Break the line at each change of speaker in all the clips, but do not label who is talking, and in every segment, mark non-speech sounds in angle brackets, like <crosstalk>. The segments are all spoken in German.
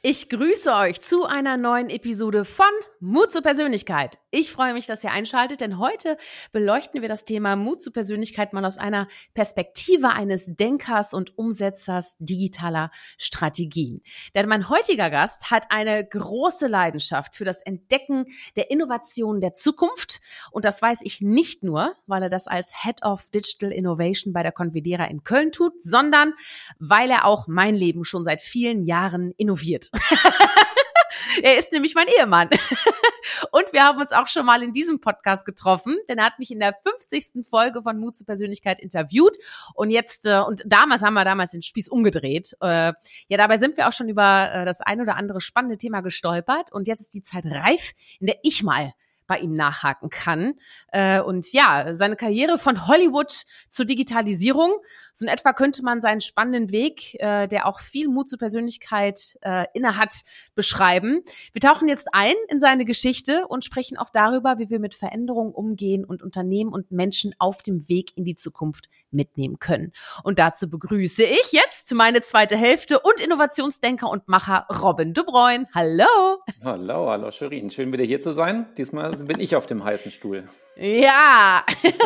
Ich grüße euch zu einer neuen Episode von Mut zur Persönlichkeit. Ich freue mich, dass ihr einschaltet, denn heute beleuchten wir das Thema Mut zur Persönlichkeit mal aus einer Perspektive eines Denkers und Umsetzers digitaler Strategien. Denn mein heutiger Gast hat eine große Leidenschaft für das Entdecken der Innovation der Zukunft. Und das weiß ich nicht nur, weil er das als Head of Digital Innovation bei der Convidera in Köln tut, sondern weil er auch mein Leben schon seit vielen Jahren innoviert. <laughs> er ist nämlich mein Ehemann. <laughs> Und wir haben uns auch schon mal in diesem Podcast getroffen, denn er hat mich in der 50. Folge von Mut zur Persönlichkeit interviewt. Und jetzt, äh, und damals haben wir damals den Spieß umgedreht. Äh, ja, dabei sind wir auch schon über äh, das ein oder andere spannende Thema gestolpert. Und jetzt ist die Zeit reif, in der ich mal bei ihm nachhaken kann. Äh, und ja, seine Karriere von Hollywood zur Digitalisierung, so in etwa könnte man seinen spannenden Weg, äh, der auch viel Mut zur Persönlichkeit äh, innehat, beschreiben. Wir tauchen jetzt ein in seine Geschichte und sprechen auch darüber, wie wir mit Veränderungen umgehen und Unternehmen und Menschen auf dem Weg in die Zukunft mitnehmen können. Und dazu begrüße ich jetzt meine zweite Hälfte und Innovationsdenker und Macher Robin de Bruyne. Hallo!
Hallo, hallo Shirin. Schön wieder hier zu sein. Diesmal bin ich auf dem heißen Stuhl.
Ja! <laughs>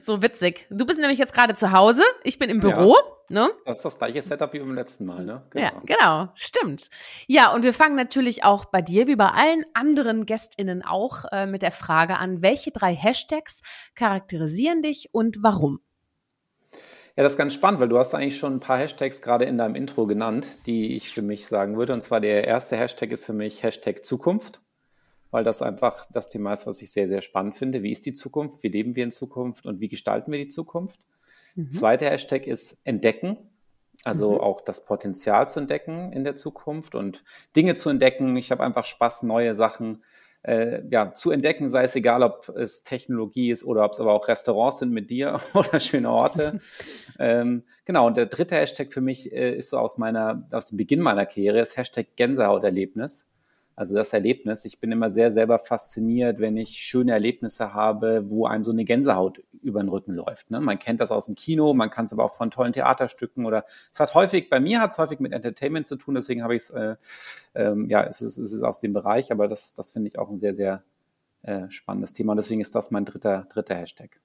so witzig. Du bist nämlich jetzt gerade zu Hause, ich bin im Büro.
Ja, ne? Das ist das gleiche Setup wie beim letzten Mal, ne?
Genau. Ja, genau, stimmt. Ja, und wir fangen natürlich auch bei dir, wie bei allen anderen GästInnen auch, äh, mit der Frage an, welche drei Hashtags charakterisieren dich und warum?
Ja, das ist ganz spannend, weil du hast eigentlich schon ein paar Hashtags gerade in deinem Intro genannt, die ich für mich sagen würde. Und zwar der erste Hashtag ist für mich Hashtag Zukunft weil das einfach das Thema ist, was ich sehr, sehr spannend finde. Wie ist die Zukunft? Wie leben wir in Zukunft und wie gestalten wir die Zukunft? Mhm. Zweiter Hashtag ist Entdecken. Also mhm. auch das Potenzial zu entdecken in der Zukunft und Dinge zu entdecken. Ich habe einfach Spaß, neue Sachen äh, ja, zu entdecken, sei es egal, ob es Technologie ist oder ob es aber auch Restaurants sind mit dir <laughs> oder schöne Orte. <laughs> ähm, genau, und der dritte Hashtag für mich äh, ist so aus meiner, aus dem Beginn meiner Karriere, ist Hashtag Gänsehauterlebnis. Also das Erlebnis. Ich bin immer sehr selber fasziniert, wenn ich schöne Erlebnisse habe, wo einem so eine Gänsehaut über den Rücken läuft. Ne? Man kennt das aus dem Kino, man kann es aber auch von tollen Theaterstücken oder es hat häufig, bei mir hat es häufig mit Entertainment zu tun, deswegen habe ich es, äh, ähm, ja, es ist, es ist aus dem Bereich, aber das, das finde ich auch ein sehr, sehr äh, spannendes Thema und deswegen ist das mein dritter, dritter Hashtag.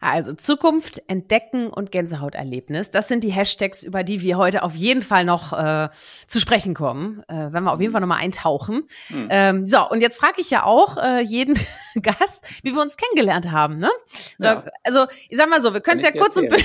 Also Zukunft, Entdecken und Gänsehauterlebnis. Das sind die Hashtags, über die wir heute auf jeden Fall noch äh, zu sprechen kommen, äh, wenn wir auf jeden mhm. Fall nochmal eintauchen. Mhm. Ähm, so, und jetzt frage ich ja auch äh, jeden <laughs> Gast, wie wir uns kennengelernt haben. Ne? So, ja. Also ich sag mal so, wir können es ja kurz und, <laughs> kurz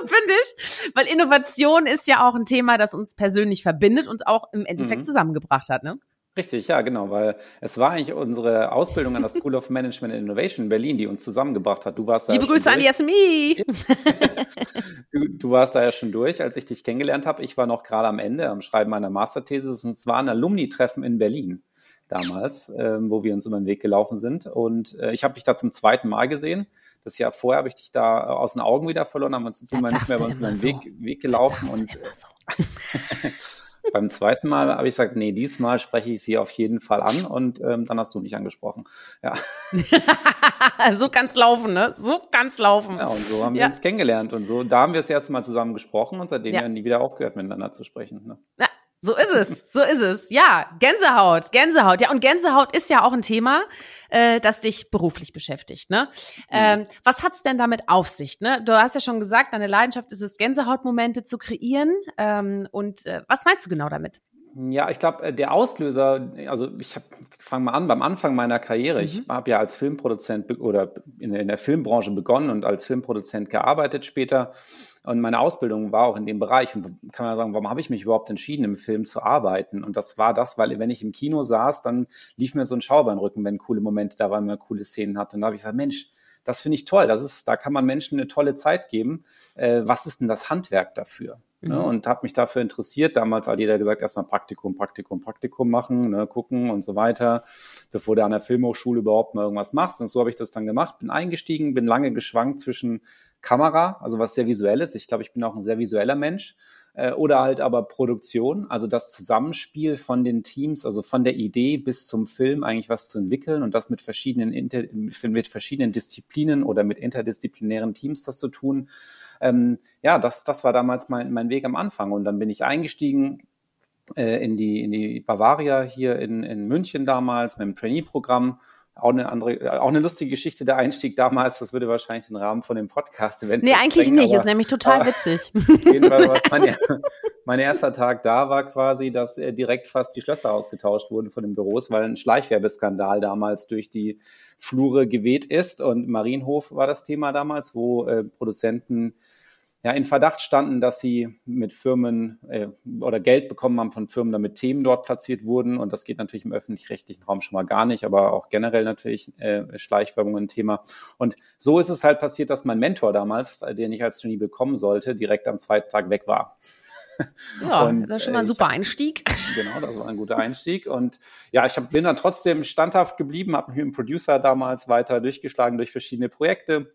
und bündig, weil Innovation ist ja auch ein Thema, das uns persönlich verbindet und auch im Endeffekt mhm. zusammengebracht hat. Ne?
Richtig, ja, genau, weil es war eigentlich unsere Ausbildung an der School of Management and Innovation in Berlin, die uns zusammengebracht hat. Du warst da
Liebe Grüße an die SMI.
du, du, warst da ja schon durch, als ich dich kennengelernt habe. Ich war noch gerade am Ende am Schreiben meiner Masterthesis und es war ein Alumni-Treffen in Berlin damals, ähm, wo wir uns über den Weg gelaufen sind. Und äh, ich habe dich da zum zweiten Mal gesehen. Das Jahr vorher habe ich dich da aus den Augen wieder verloren, haben uns jetzt immer nicht mehr uns über den so. Weg, Weg gelaufen. Und so. <laughs> Beim zweiten Mal habe ich gesagt, nee, diesmal spreche ich sie auf jeden Fall an und ähm, dann hast du mich angesprochen. Ja. <laughs>
so kann's laufen, ne? So kann's laufen.
Ja, und so haben ja. wir uns kennengelernt und so, da haben wir das erste Mal zusammen gesprochen und seitdem ja, ja nie wieder aufgehört, miteinander zu sprechen. Ne?
Ja, so ist es, so ist es. Ja, Gänsehaut, Gänsehaut. Ja, und Gänsehaut ist ja auch ein Thema, äh, das dich beruflich beschäftigt. Ne? Mhm. Ähm, was hat's denn damit auf sich? Ne? Du hast ja schon gesagt, deine Leidenschaft ist es, Gänsehautmomente zu kreieren. Ähm, und äh, was meinst du genau damit?
Ja, ich glaube, äh, der Auslöser, also ich fange mal an, beim Anfang meiner Karriere, mhm. ich habe ja als Filmproduzent oder in, in der Filmbranche begonnen und als Filmproduzent gearbeitet später und meine Ausbildung war auch in dem Bereich. Und kann man sagen, warum habe ich mich überhaupt entschieden, im Film zu arbeiten? Und das war das, weil wenn ich im Kino saß, dann lief mir so ein Schaubein wenn coole Momente da waren, wenn man coole Szenen hatte. Und da habe ich gesagt, Mensch, das finde ich toll. Das ist, da kann man Menschen eine tolle Zeit geben. Äh, was ist denn das Handwerk dafür? Ne? Mhm. Ne? Und habe mich dafür interessiert. Damals hat jeder gesagt, erstmal Praktikum, Praktikum, Praktikum machen, ne, gucken und so weiter, bevor du an der Filmhochschule überhaupt mal irgendwas machst. Und so habe ich das dann gemacht, bin eingestiegen, bin lange geschwankt zwischen Kamera, also was sehr visuelles. Ich glaube, ich bin auch ein sehr visueller Mensch. Äh, oder halt aber Produktion, also das Zusammenspiel von den Teams, also von der Idee bis zum Film eigentlich was zu entwickeln und das mit verschiedenen, Inter mit verschiedenen Disziplinen oder mit interdisziplinären Teams das zu tun. Ähm, ja, das, das war damals mein, mein Weg am Anfang. Und dann bin ich eingestiegen äh, in, die, in die Bavaria hier in, in München damals mit dem Trainee-Programm auch eine andere, auch eine lustige Geschichte, der Einstieg damals, das würde wahrscheinlich den Rahmen von dem Podcast
eventuell. Nee, eigentlich sprengen, nicht, aber, ist nämlich total aber, witzig. <laughs>
Jedenfalls, was mein, mein, erster Tag da war quasi, dass äh, direkt fast die Schlösser ausgetauscht wurden von den Büros, weil ein Schleichwerbeskandal damals durch die Flure geweht ist und Marienhof war das Thema damals, wo äh, Produzenten ja, in Verdacht standen, dass sie mit Firmen äh, oder Geld bekommen haben von Firmen, damit Themen dort platziert wurden. Und das geht natürlich im öffentlich-rechtlichen Raum schon mal gar nicht, aber auch generell natürlich äh, Schleichwerbung ein Thema. Und so ist es halt passiert, dass mein Mentor damals, äh, den ich als Genie bekommen sollte, direkt am zweiten Tag weg war.
Ja, <laughs> und, das ist schon mal ein äh, super Einstieg. <laughs>
Genau, das war ein guter Einstieg. Und ja, ich hab, bin dann trotzdem standhaft geblieben, habe mich mit dem Producer damals weiter durchgeschlagen durch verschiedene Projekte,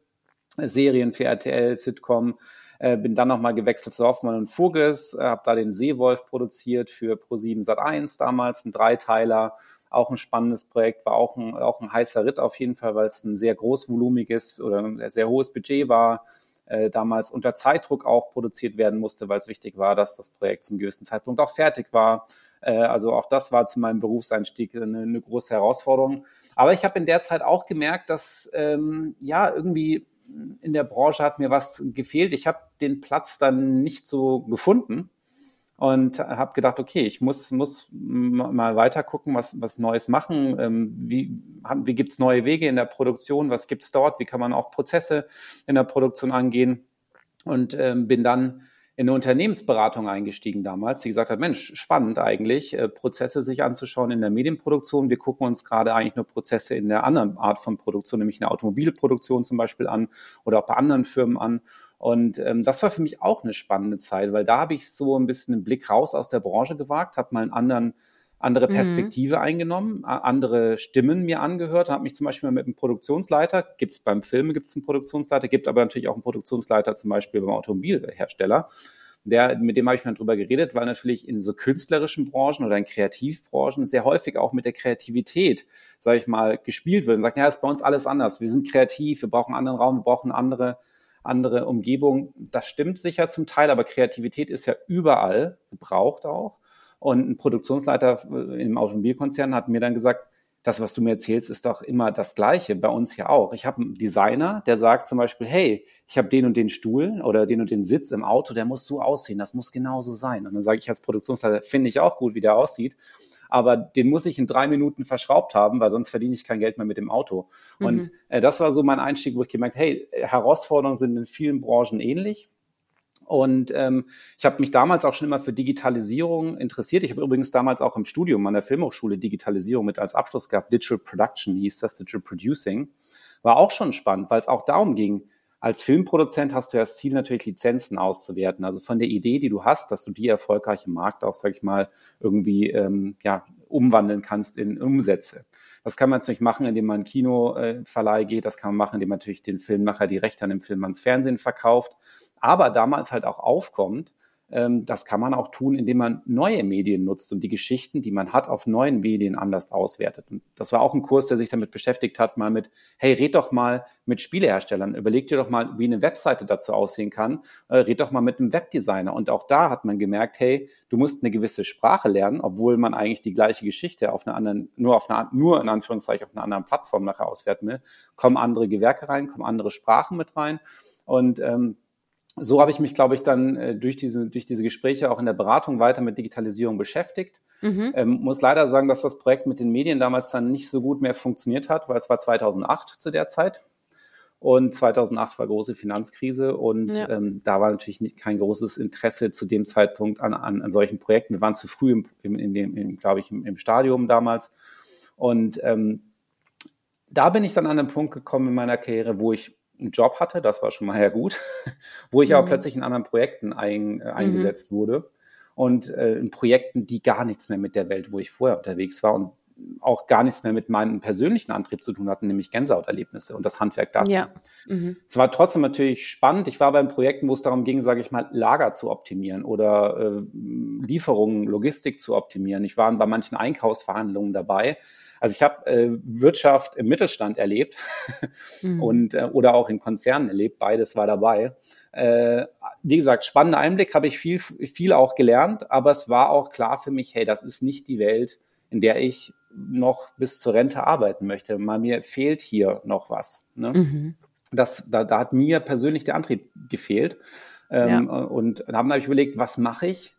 Serien für RTL, Sitcom, äh, bin dann nochmal gewechselt zu Hoffmann und Furges, äh, habe da den Seewolf produziert für Pro7 Sat1 damals, ein Dreiteiler. Auch ein spannendes Projekt, war auch ein, auch ein heißer Ritt auf jeden Fall, weil es ein sehr großvolumiges oder ein sehr hohes Budget war, äh, damals unter Zeitdruck auch produziert werden musste, weil es wichtig war, dass das Projekt zum gewissen Zeitpunkt auch fertig war. Äh, also auch das war zu meinem Berufseinstieg eine, eine große Herausforderung. Aber ich habe in der Zeit auch gemerkt, dass ähm, ja irgendwie in der Branche hat mir was gefehlt. Ich habe den Platz dann nicht so gefunden und habe gedacht, okay, ich muss, muss mal weiter gucken, was, was Neues machen. Ähm, wie gibt es neue Wege in der Produktion? Was gibt es dort? Wie kann man auch Prozesse in der Produktion angehen? Und ähm, bin dann in eine Unternehmensberatung eingestiegen damals, die gesagt hat, Mensch, spannend eigentlich, äh, Prozesse sich anzuschauen in der Medienproduktion. Wir gucken uns gerade eigentlich nur Prozesse in der anderen Art von Produktion, nämlich in der Automobilproduktion zum Beispiel an oder auch bei anderen Firmen an. Und ähm, das war für mich auch eine spannende Zeit, weil da habe ich so ein bisschen einen Blick raus aus der Branche gewagt, habe mal einen anderen andere mhm. Perspektive mhm. eingenommen, andere Stimmen mir angehört, habe mich zum Beispiel mit einem Produktionsleiter, gibt es beim Film gibt es einen Produktionsleiter, gibt aber natürlich auch einen Produktionsleiter zum Beispiel beim Automobilhersteller. Der, mit dem habe ich mal drüber geredet, weil natürlich in so künstlerischen Branchen oder in Kreativbranchen sehr häufig auch mit der Kreativität, sage ich mal, gespielt wird und sagt, ja, ist bei uns alles anders. Wir sind kreativ, wir brauchen einen anderen Raum, wir brauchen andere, andere Umgebung. Das stimmt sicher zum Teil, aber Kreativität ist ja überall gebraucht auch. Und ein Produktionsleiter im Automobilkonzern hat mir dann gesagt, das, was du mir erzählst, ist doch immer das Gleiche, bei uns ja auch. Ich habe einen Designer, der sagt zum Beispiel, hey, ich habe den und den Stuhl oder den und den Sitz im Auto, der muss so aussehen, das muss genauso sein. Und dann sage ich als Produktionsleiter, finde ich auch gut, wie der aussieht, aber den muss ich in drei Minuten verschraubt haben, weil sonst verdiene ich kein Geld mehr mit dem Auto. Mhm. Und äh, das war so mein Einstieg, wo ich gemerkt, hey, Herausforderungen sind in vielen Branchen ähnlich. Und ähm, ich habe mich damals auch schon immer für Digitalisierung interessiert. Ich habe übrigens damals auch im Studium an der Filmhochschule Digitalisierung mit als Abschluss gehabt. Digital Production hieß das, Digital Producing. War auch schon spannend, weil es auch darum ging, als Filmproduzent hast du ja das Ziel, natürlich Lizenzen auszuwerten. Also von der Idee, die du hast, dass du die erfolgreich im Markt auch, sag ich mal, irgendwie ähm, ja, umwandeln kannst in Umsätze. Das kann man natürlich machen, indem man Kinoverleih geht. Das kann man machen, indem man natürlich den Film nachher die Rechte an dem Film ans Fernsehen verkauft aber damals halt auch aufkommt, ähm, das kann man auch tun, indem man neue Medien nutzt und die Geschichten, die man hat, auf neuen Medien anders auswertet. Und das war auch ein Kurs, der sich damit beschäftigt hat, mal mit, hey, red doch mal mit Spieleherstellern, überleg dir doch mal, wie eine Webseite dazu aussehen kann, äh, red doch mal mit einem Webdesigner. Und auch da hat man gemerkt, hey, du musst eine gewisse Sprache lernen, obwohl man eigentlich die gleiche Geschichte auf einer anderen, nur auf einer, nur in Anführungszeichen auf einer anderen Plattform nachher auswerten will, kommen andere Gewerke rein, kommen andere Sprachen mit rein. Und ähm, so habe ich mich, glaube ich, dann äh, durch, diese, durch diese Gespräche auch in der Beratung weiter mit Digitalisierung beschäftigt. Mhm. Ähm, muss leider sagen, dass das Projekt mit den Medien damals dann nicht so gut mehr funktioniert hat, weil es war 2008 zu der Zeit. Und 2008 war große Finanzkrise und ja. ähm, da war natürlich nicht, kein großes Interesse zu dem Zeitpunkt an, an, an solchen Projekten. Wir waren zu früh, im, im, in dem, im, glaube ich, im, im Stadium damals. Und ähm, da bin ich dann an den Punkt gekommen in meiner Karriere, wo ich einen Job hatte, das war schon mal sehr gut, <laughs> wo ich mhm. aber plötzlich in anderen Projekten ein, äh, eingesetzt mhm. wurde und äh, in Projekten, die gar nichts mehr mit der Welt, wo ich vorher unterwegs war. Und auch gar nichts mehr mit meinem persönlichen Antrieb zu tun hatten, nämlich Gänsehauterlebnisse und das Handwerk dazu. Ja. Mhm. Es war trotzdem natürlich spannend. Ich war bei Projekten, wo es darum ging, sage ich mal, Lager zu optimieren oder äh, Lieferungen, Logistik zu optimieren. Ich war bei manchen Einkaufsverhandlungen dabei. Also ich habe äh, Wirtschaft im Mittelstand erlebt mhm. und äh, oder auch in Konzernen erlebt. Beides war dabei. Äh, wie gesagt, spannender Einblick, habe ich viel, viel auch gelernt, aber es war auch klar für mich, hey, das ist nicht die Welt, in der ich noch bis zur Rente arbeiten möchte. Mal mir fehlt hier noch was. Ne? Mhm. Das, da, da hat mir persönlich der Antrieb gefehlt. Ähm, ja. Und dann habe ich überlegt, was mache ich?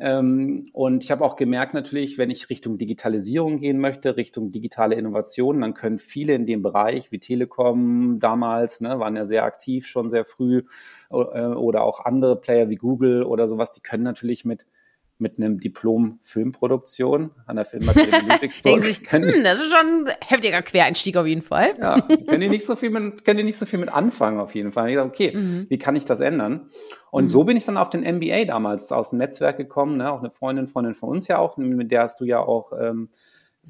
Ähm, und ich habe auch gemerkt natürlich, wenn ich Richtung Digitalisierung gehen möchte, Richtung digitale Innovation, dann können viele in dem Bereich, wie Telekom damals, ne, waren ja sehr aktiv, schon sehr früh, äh, oder auch andere Player wie Google oder sowas, die können natürlich mit mit einem Diplom Filmproduktion an der Filmakademie <laughs> Ludwigsburg.
sich, hm, das ist schon ein heftiger Quereinstieg auf jeden Fall.
Ja, können die nicht so viel mit, können die nicht so viel mit anfangen auf jeden Fall. Ich sage, okay, mhm. wie kann ich das ändern? Und mhm. so bin ich dann auf den MBA damals aus dem Netzwerk gekommen, ne? auch eine Freundin, Freundin von uns ja auch, mit der hast du ja auch ähm,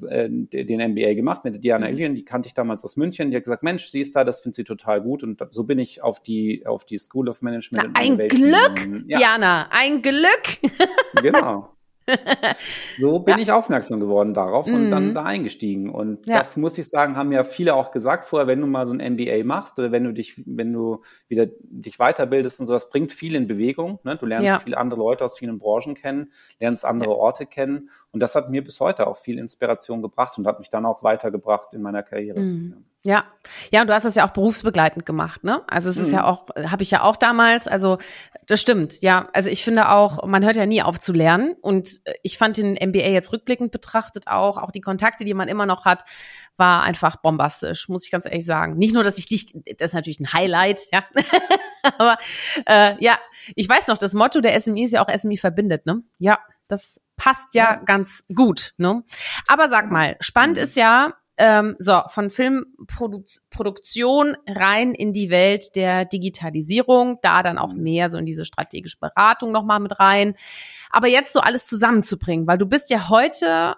äh, den MBA gemacht mit Diana mhm. Illian, die kannte ich damals aus München. Die hat gesagt, Mensch, sie ist da, das findet sie total gut. Und so bin ich auf die, auf die School of Management.
Na, ein Glück, ja. Diana, ein Glück. <laughs>
genau. So <laughs> bin ja. ich aufmerksam geworden darauf und mhm. dann da eingestiegen. Und ja. das muss ich sagen, haben ja viele auch gesagt vorher, wenn du mal so ein MBA machst oder wenn du dich, wenn du wieder dich weiterbildest und sowas, bringt viel in Bewegung. Ne? Du lernst ja. viele andere Leute aus vielen Branchen kennen, lernst andere Orte kennen. Und das hat mir bis heute auch viel Inspiration gebracht und hat mich dann auch weitergebracht in meiner Karriere.
Mhm. Ja, ja, und du hast das ja auch berufsbegleitend gemacht, ne? Also es ist mhm. ja auch, habe ich ja auch damals, also das stimmt, ja. Also ich finde auch, man hört ja nie auf zu lernen und ich fand den MBA jetzt rückblickend betrachtet auch, auch die Kontakte, die man immer noch hat, war einfach bombastisch, muss ich ganz ehrlich sagen. Nicht nur, dass ich dich, das ist natürlich ein Highlight, ja, <laughs> aber äh, ja, ich weiß noch, das Motto der SMI ist ja auch SMI verbindet, ne? Ja, das passt ja, ja. ganz gut, ne? Aber sag mal, spannend mhm. ist ja, ähm, so, von Filmproduktion rein in die Welt der Digitalisierung, da dann auch mehr so in diese strategische Beratung nochmal mit rein. Aber jetzt so alles zusammenzubringen, weil du bist ja heute,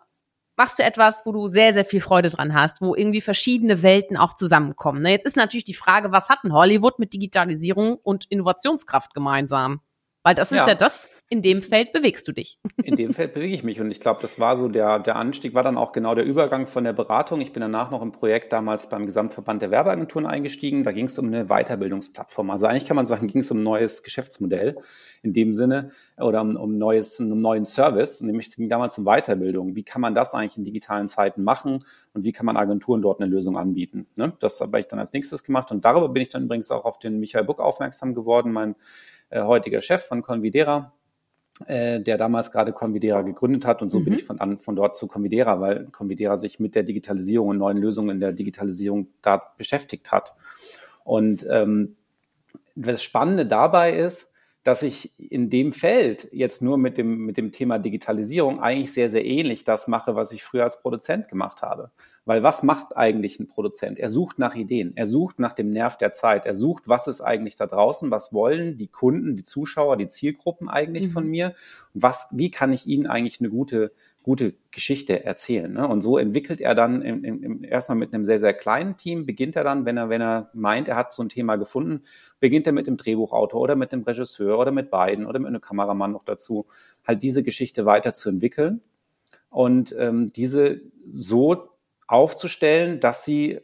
machst du etwas, wo du sehr, sehr viel Freude dran hast, wo irgendwie verschiedene Welten auch zusammenkommen. Ne? Jetzt ist natürlich die Frage, was hat denn Hollywood mit Digitalisierung und Innovationskraft gemeinsam? Weil das ist ja, ja das, in dem Feld bewegst du dich.
In dem Feld bewege ich mich und ich glaube, das war so der, der Anstieg, war dann auch genau der Übergang von der Beratung. Ich bin danach noch im Projekt damals beim Gesamtverband der Werbeagenturen eingestiegen. Da ging es um eine Weiterbildungsplattform. Also eigentlich kann man sagen, <laughs> ging es um ein neues Geschäftsmodell in dem Sinne oder um, um, neues, um einen neuen Service. Nämlich es ging damals um Weiterbildung. Wie kann man das eigentlich in digitalen Zeiten machen und wie kann man Agenturen dort eine Lösung anbieten? Ne? Das habe ich dann als nächstes gemacht und darüber bin ich dann übrigens auch auf den Michael Buck aufmerksam geworden, mein äh, heutiger Chef von Convidera, äh, der damals gerade Convidera gegründet hat. Und so mhm. bin ich von, an, von dort zu Convidera, weil Convidera sich mit der Digitalisierung und neuen Lösungen in der Digitalisierung da beschäftigt hat. Und ähm, das Spannende dabei ist, dass ich in dem Feld jetzt nur mit dem, mit dem Thema Digitalisierung eigentlich sehr, sehr ähnlich das mache, was ich früher als Produzent gemacht habe. Weil was macht eigentlich ein Produzent? Er sucht nach Ideen, er sucht nach dem Nerv der Zeit, er sucht, was ist eigentlich da draußen, was wollen die Kunden, die Zuschauer, die Zielgruppen eigentlich mhm. von mir und was, wie kann ich ihnen eigentlich eine gute gute Geschichte erzählen. Ne? Und so entwickelt er dann im, im, erstmal mit einem sehr, sehr kleinen Team, beginnt er dann, wenn er, wenn er meint, er hat so ein Thema gefunden, beginnt er mit dem Drehbuchautor oder mit dem Regisseur oder mit beiden oder mit einem Kameramann noch dazu, halt diese Geschichte weiterzuentwickeln und ähm, diese so aufzustellen, dass sie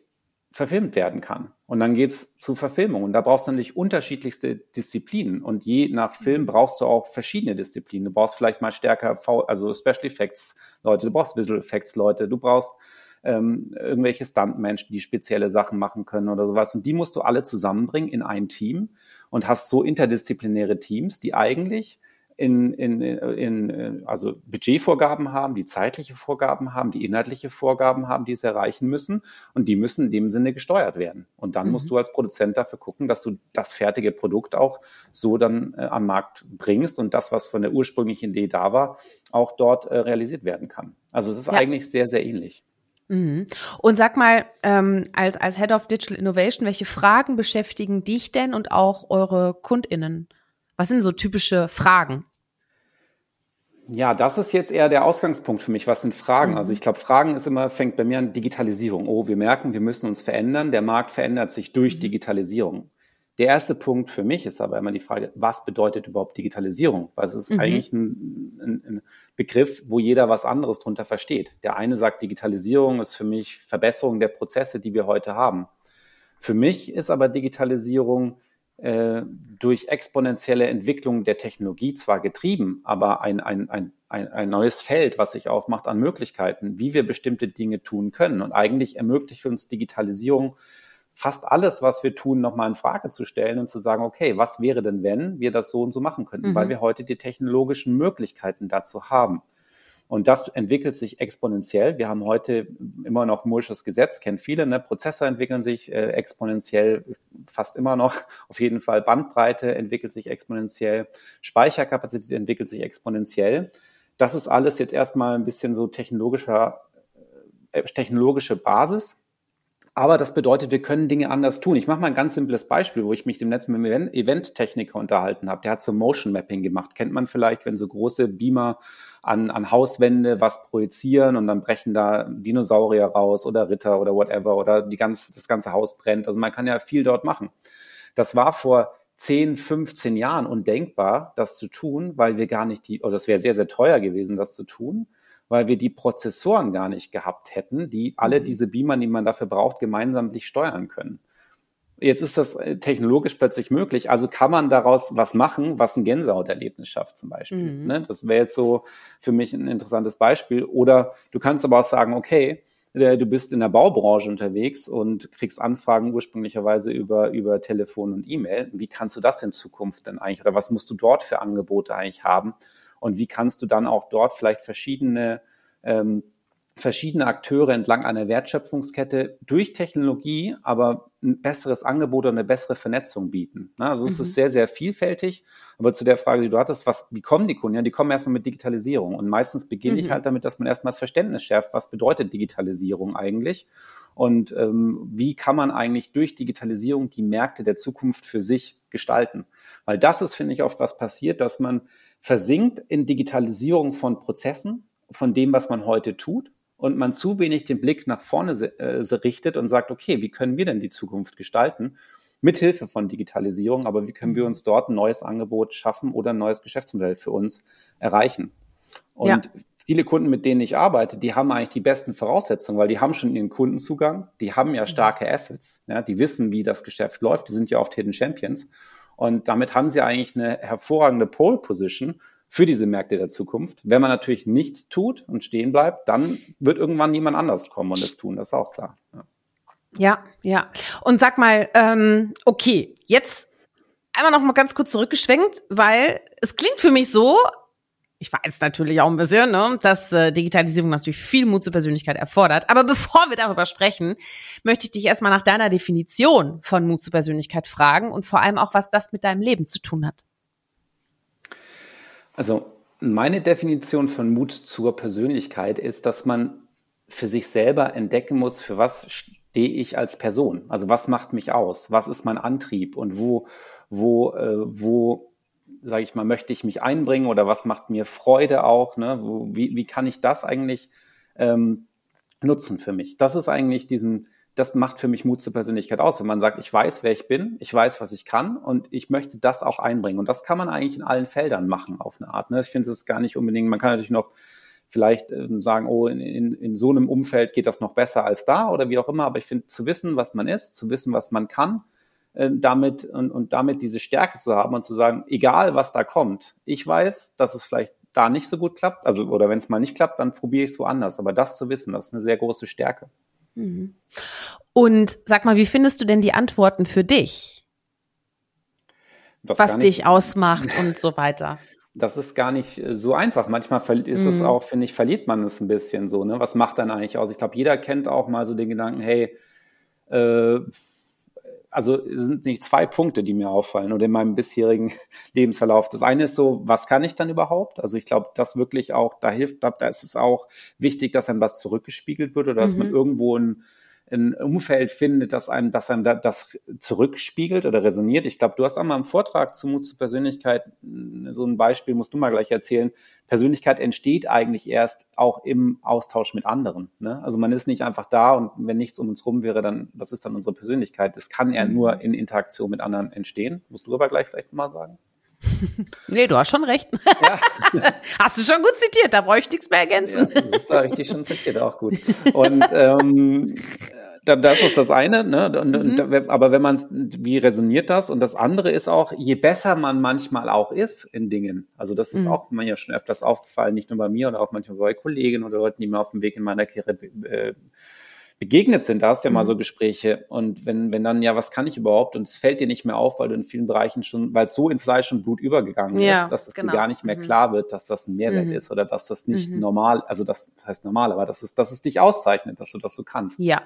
verfilmt werden kann. Und dann geht's zu Verfilmung. Und da brauchst du natürlich unterschiedlichste Disziplinen. Und je nach Film brauchst du auch verschiedene Disziplinen. Du brauchst vielleicht mal stärker, v also Special Effects Leute, du brauchst Visual Effects Leute, du brauchst ähm, irgendwelche Stuntmenschen, die spezielle Sachen machen können oder sowas. Und die musst du alle zusammenbringen in ein Team und hast so interdisziplinäre Teams, die eigentlich in, in, in, also Budgetvorgaben haben, die zeitliche Vorgaben haben, die inhaltliche Vorgaben haben, die es erreichen müssen. Und die müssen in dem Sinne gesteuert werden. Und dann mhm. musst du als Produzent dafür gucken, dass du das fertige Produkt auch so dann äh, am Markt bringst und das, was von der ursprünglichen Idee da war, auch dort äh, realisiert werden kann. Also es ist ja. eigentlich sehr, sehr ähnlich.
Mhm. Und sag mal, ähm, als, als Head of Digital Innovation, welche Fragen beschäftigen dich denn und auch eure KundInnen? Was sind so typische Fragen?
Ja, das ist jetzt eher der Ausgangspunkt für mich. Was sind Fragen? Also mhm. Also ich glaube, Fragen ist immer, fängt bei mir an Digitalisierung. Oh, wir merken, wir müssen uns verändern. Der Markt verändert sich durch mhm. Digitalisierung. Der erste Punkt für mich ist aber immer die Frage, was bedeutet überhaupt Digitalisierung? Weil es ist mhm. eigentlich ein, ein, ein, Begriff, wo jeder was anderes drunter versteht. Der eine sagt, Digitalisierung ist für mich Verbesserung der Prozesse, die wir heute haben. Für mich ist aber Digitalisierung äh, durch exponentielle Entwicklung der Technologie zwar getrieben, aber ein, ein, ein, ein, neues Feld, was sich aufmacht an Möglichkeiten, wie wir bestimmte Dinge tun können. Und eigentlich ermöglicht uns Digitalisierung fast alles, was wir tun, nochmal in Frage zu stellen und zu sagen, okay, was wäre denn, wenn wir das so und so machen könnten, mhm. weil wir heute die technologischen Möglichkeiten dazu haben. Und das entwickelt sich exponentiell. Wir haben heute immer noch Mursches Gesetz, kennen viele. Ne? Prozesse entwickeln sich äh, exponentiell, fast immer noch. <laughs> Auf jeden Fall Bandbreite entwickelt sich exponentiell. Speicherkapazität entwickelt sich exponentiell. Das ist alles jetzt erstmal ein bisschen so technologischer, äh, technologische Basis. Aber das bedeutet, wir können Dinge anders tun. Ich mache mal ein ganz simples Beispiel, wo ich mich dem letzten Event-Techniker unterhalten habe. Der hat so Motion Mapping gemacht. Kennt man vielleicht, wenn so große Beamer an, an Hauswände was projizieren und dann brechen da Dinosaurier raus oder Ritter oder whatever oder die ganz, das ganze Haus brennt. Also man kann ja viel dort machen. Das war vor 10, 15 Jahren undenkbar, das zu tun, weil wir gar nicht die, also das wäre sehr, sehr teuer gewesen, das zu tun, weil wir die Prozessoren gar nicht gehabt hätten, die alle mhm. diese Beamer, die man dafür braucht, gemeinsam steuern können. Jetzt ist das äh, technologisch plötzlich möglich. Also kann man daraus was machen, was ein Gänsehauterlebnis schafft zum Beispiel. Mhm. Ne? Das wäre jetzt so für mich ein interessantes Beispiel. Oder du kannst aber auch sagen, okay, äh, du bist in der Baubranche unterwegs und kriegst Anfragen ursprünglicherweise über, über Telefon und E-Mail. Wie kannst du das in Zukunft denn eigentlich oder was musst du dort für Angebote eigentlich haben? Und wie kannst du dann auch dort vielleicht verschiedene ähm, verschiedene Akteure entlang einer Wertschöpfungskette durch Technologie aber ein besseres Angebot und eine bessere Vernetzung bieten. Also es mhm. ist sehr, sehr vielfältig. Aber zu der Frage, die du hattest, was, wie kommen die Kunden? Ja, die kommen erstmal mit Digitalisierung. Und meistens beginne mhm. ich halt damit, dass man erstmal das Verständnis schärft, was bedeutet Digitalisierung eigentlich? Und ähm, wie kann man eigentlich durch Digitalisierung die Märkte der Zukunft für sich gestalten? Weil das ist, finde ich, oft was passiert, dass man versinkt in Digitalisierung von Prozessen, von dem, was man heute tut und man zu wenig den Blick nach vorne äh, richtet und sagt, okay, wie können wir denn die Zukunft gestalten? Mithilfe von Digitalisierung, aber wie können wir uns dort ein neues Angebot schaffen oder ein neues Geschäftsmodell für uns erreichen? Und ja. Viele Kunden, mit denen ich arbeite, die haben eigentlich die besten Voraussetzungen, weil die haben schon ihren Kundenzugang, die haben ja starke Assets, ja, die wissen, wie das Geschäft läuft, die sind ja oft Hidden Champions. Und damit haben sie eigentlich eine hervorragende Pole Position, für diese Märkte der Zukunft. Wenn man natürlich nichts tut und stehen bleibt, dann wird irgendwann niemand anders kommen und es tun, das ist auch klar.
Ja, ja. ja. Und sag mal, ähm, okay, jetzt einmal noch mal ganz kurz zurückgeschwenkt, weil es klingt für mich so, ich weiß natürlich auch ein bisschen, ne, dass äh, Digitalisierung natürlich viel Mut zur Persönlichkeit erfordert. Aber <laughs> bevor wir darüber sprechen, möchte ich dich erstmal nach deiner Definition von Mut zur Persönlichkeit fragen und vor allem auch, was das mit deinem Leben zu tun hat.
Also meine Definition von Mut zur Persönlichkeit ist, dass man für sich selber entdecken muss, für was stehe ich als Person? Also was macht mich aus? Was ist mein Antrieb? Und wo, wo, äh, wo, sage ich mal, möchte ich mich einbringen oder was macht mir Freude auch? Ne? Wo, wie, wie kann ich das eigentlich ähm, nutzen für mich? Das ist eigentlich diesen, das macht für mich Mut zur Persönlichkeit aus, wenn man sagt, ich weiß, wer ich bin, ich weiß, was ich kann und ich möchte das auch einbringen. Und das kann man eigentlich in allen Feldern machen auf eine Art. Ne? Ich finde es gar nicht unbedingt, man kann natürlich noch vielleicht ähm, sagen, oh, in, in, in so einem Umfeld geht das noch besser als da oder wie auch immer, aber ich finde, zu wissen, was man ist, zu wissen, was man kann, äh, damit und, und damit diese Stärke zu haben und zu sagen, egal was da kommt, ich weiß, dass es vielleicht da nicht so gut klappt, also oder wenn es mal nicht klappt, dann probiere ich es woanders. Aber das zu wissen, das ist eine sehr große Stärke.
Mhm. Und sag mal, wie findest du denn die Antworten für dich? Das was dich ausmacht und so weiter. <laughs>
Das ist gar nicht äh, so einfach. Manchmal ist es mhm. auch, finde ich, verliert man es ein bisschen so. Ne? Was macht dann eigentlich aus? Ich glaube, jeder kennt auch mal so den Gedanken, hey, äh, also es sind nicht zwei Punkte, die mir auffallen oder in meinem bisherigen <laughs> Lebensverlauf. Das eine ist so, was kann ich dann überhaupt? Also ich glaube, das wirklich auch, da hilft, da ist es auch wichtig, dass einem was zurückgespiegelt wird oder dass mhm. man irgendwo ein, ein Umfeld findet, das einem, das einem das zurückspiegelt oder resoniert. Ich glaube, du hast einmal im Vortrag zu Mut zur Persönlichkeit so ein Beispiel, musst du mal gleich erzählen. Persönlichkeit entsteht eigentlich erst auch im Austausch mit anderen. Ne? Also man ist nicht einfach da und wenn nichts um uns rum wäre, dann was ist dann unsere Persönlichkeit? Das kann ja mhm. nur in Interaktion mit anderen entstehen. Musst du aber gleich vielleicht mal sagen. <laughs>
Nee, du hast schon recht. Ja. <laughs> Hast du schon gut zitiert, da bräuchte ich nichts mehr ergänzen.
Ja, das ist da richtig schon zitiert, auch gut. Und ähm, das ist das eine, ne? Und, mhm. und, aber wenn man es, wie resoniert das? Und das andere ist auch, je besser man manchmal auch ist in Dingen, also das ist mhm. auch mir ja schon öfters aufgefallen, nicht nur bei mir, oder auch manchmal bei Kollegen oder Leuten, die mir auf dem Weg in meiner Karriere äh, begegnet sind, da hast du ja mal so mhm. Gespräche. Und wenn, wenn dann, ja, was kann ich überhaupt? Und es fällt dir nicht mehr auf, weil du in vielen Bereichen schon, weil es so in Fleisch und Blut übergegangen ja, ist, dass es genau. dir gar nicht mehr mhm. klar wird, dass das ein Mehrwert mhm. ist oder dass das nicht mhm. normal, also das, das heißt normal, aber dass es, dass es dich auszeichnet, dass du das so kannst.
Ja.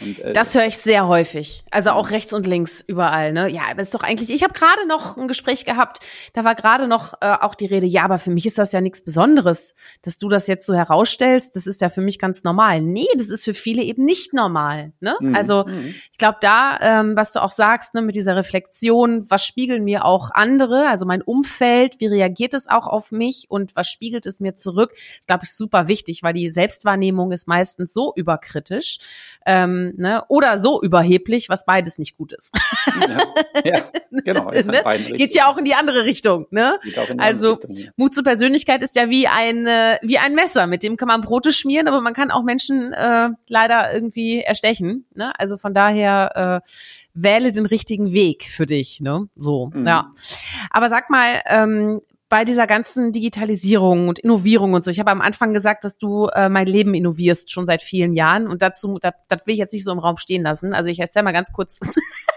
Und, äh, das höre ich sehr häufig. Also auch rechts und links überall. Ne? Ja, aber ist doch eigentlich. Ich habe gerade noch ein Gespräch gehabt. Da war gerade noch äh, auch die Rede. Ja, aber für mich ist das ja nichts Besonderes, dass du das jetzt so herausstellst. Das ist ja für mich ganz normal. Nee, das ist für viele eben nicht normal. Ne? Mhm. Also mhm. ich glaube, da, ähm, was du auch sagst, ne, mit dieser Reflexion, was spiegeln mir auch andere? Also mein Umfeld, wie reagiert es auch auf mich und was spiegelt es mir zurück? Das glaube ich super wichtig, weil die Selbstwahrnehmung ist meistens so überkritisch. Ähm, ne? oder so überheblich, was beides nicht gut ist. Ja, ja genau. <laughs> ne? Geht ja auch in die andere Richtung. Ne? also Richtung, ja. Mut zur Persönlichkeit ist ja wie ein, äh, wie ein Messer, mit dem kann man Brote schmieren, aber man kann auch Menschen äh, leider irgendwie erstechen. Ne? Also von daher äh, wähle den richtigen Weg für dich. Ne? So, mhm. ja. Aber sag mal, ähm, bei dieser ganzen Digitalisierung und Innovierung und so. Ich habe am Anfang gesagt, dass du äh, mein Leben innovierst schon seit vielen Jahren und dazu, das, das will ich jetzt nicht so im Raum stehen lassen. Also ich erzähle mal ganz kurz,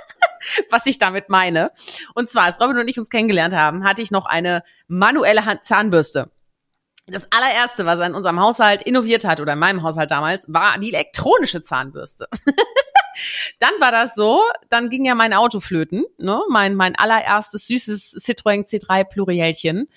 <laughs> was ich damit meine. Und zwar, als Robin und ich uns kennengelernt haben, hatte ich noch eine manuelle Hand Zahnbürste. Das allererste, was er in unserem Haushalt innoviert hat, oder in meinem Haushalt damals, war die elektronische Zahnbürste. <laughs> Dann war das so, dann ging ja mein Auto flöten, ne? mein, mein allererstes süßes Citroën C3 Plurielchen.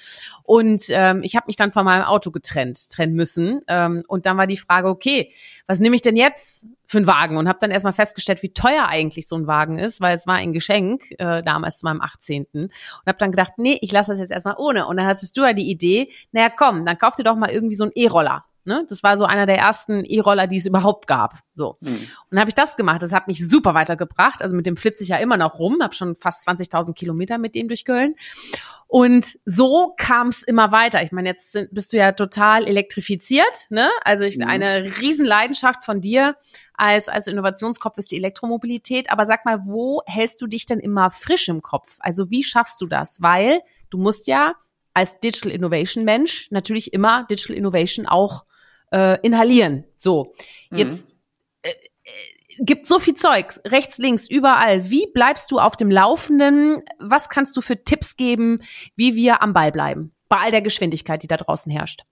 Und ähm, ich habe mich dann von meinem Auto getrennt, trennen müssen. Ähm, und dann war die Frage, okay, was nehme ich denn jetzt für einen Wagen? Und habe dann erstmal festgestellt, wie teuer eigentlich so ein Wagen ist, weil es war ein Geschenk, äh, damals zu meinem 18. Und habe dann gedacht, nee, ich lasse das jetzt erstmal ohne. Und dann hattest du ja die Idee, naja komm, dann kauf dir doch mal irgendwie so einen E-Roller. Ne? Das war so einer der ersten E-Roller, die es überhaupt gab. So. Mhm. Und dann habe ich das gemacht. Das hat mich super weitergebracht. Also mit dem flitze ich ja immer noch rum. Habe schon fast 20.000 Kilometer mit dem durch Köln. Und so kam es immer weiter. Ich meine, jetzt sind, bist du ja total elektrifiziert. Ne? Also ich, mhm. eine Riesenleidenschaft von dir als, als Innovationskopf ist die Elektromobilität. Aber sag mal, wo hältst du dich denn immer frisch im Kopf? Also wie schaffst du das? Weil du musst ja als Digital Innovation Mensch natürlich immer Digital Innovation auch äh, inhalieren. So, mhm. jetzt äh, äh, gibt so viel Zeug, rechts, links, überall. Wie bleibst du auf dem Laufenden? Was kannst du für Tipps geben, wie wir am Ball bleiben? Bei all der Geschwindigkeit, die da draußen herrscht.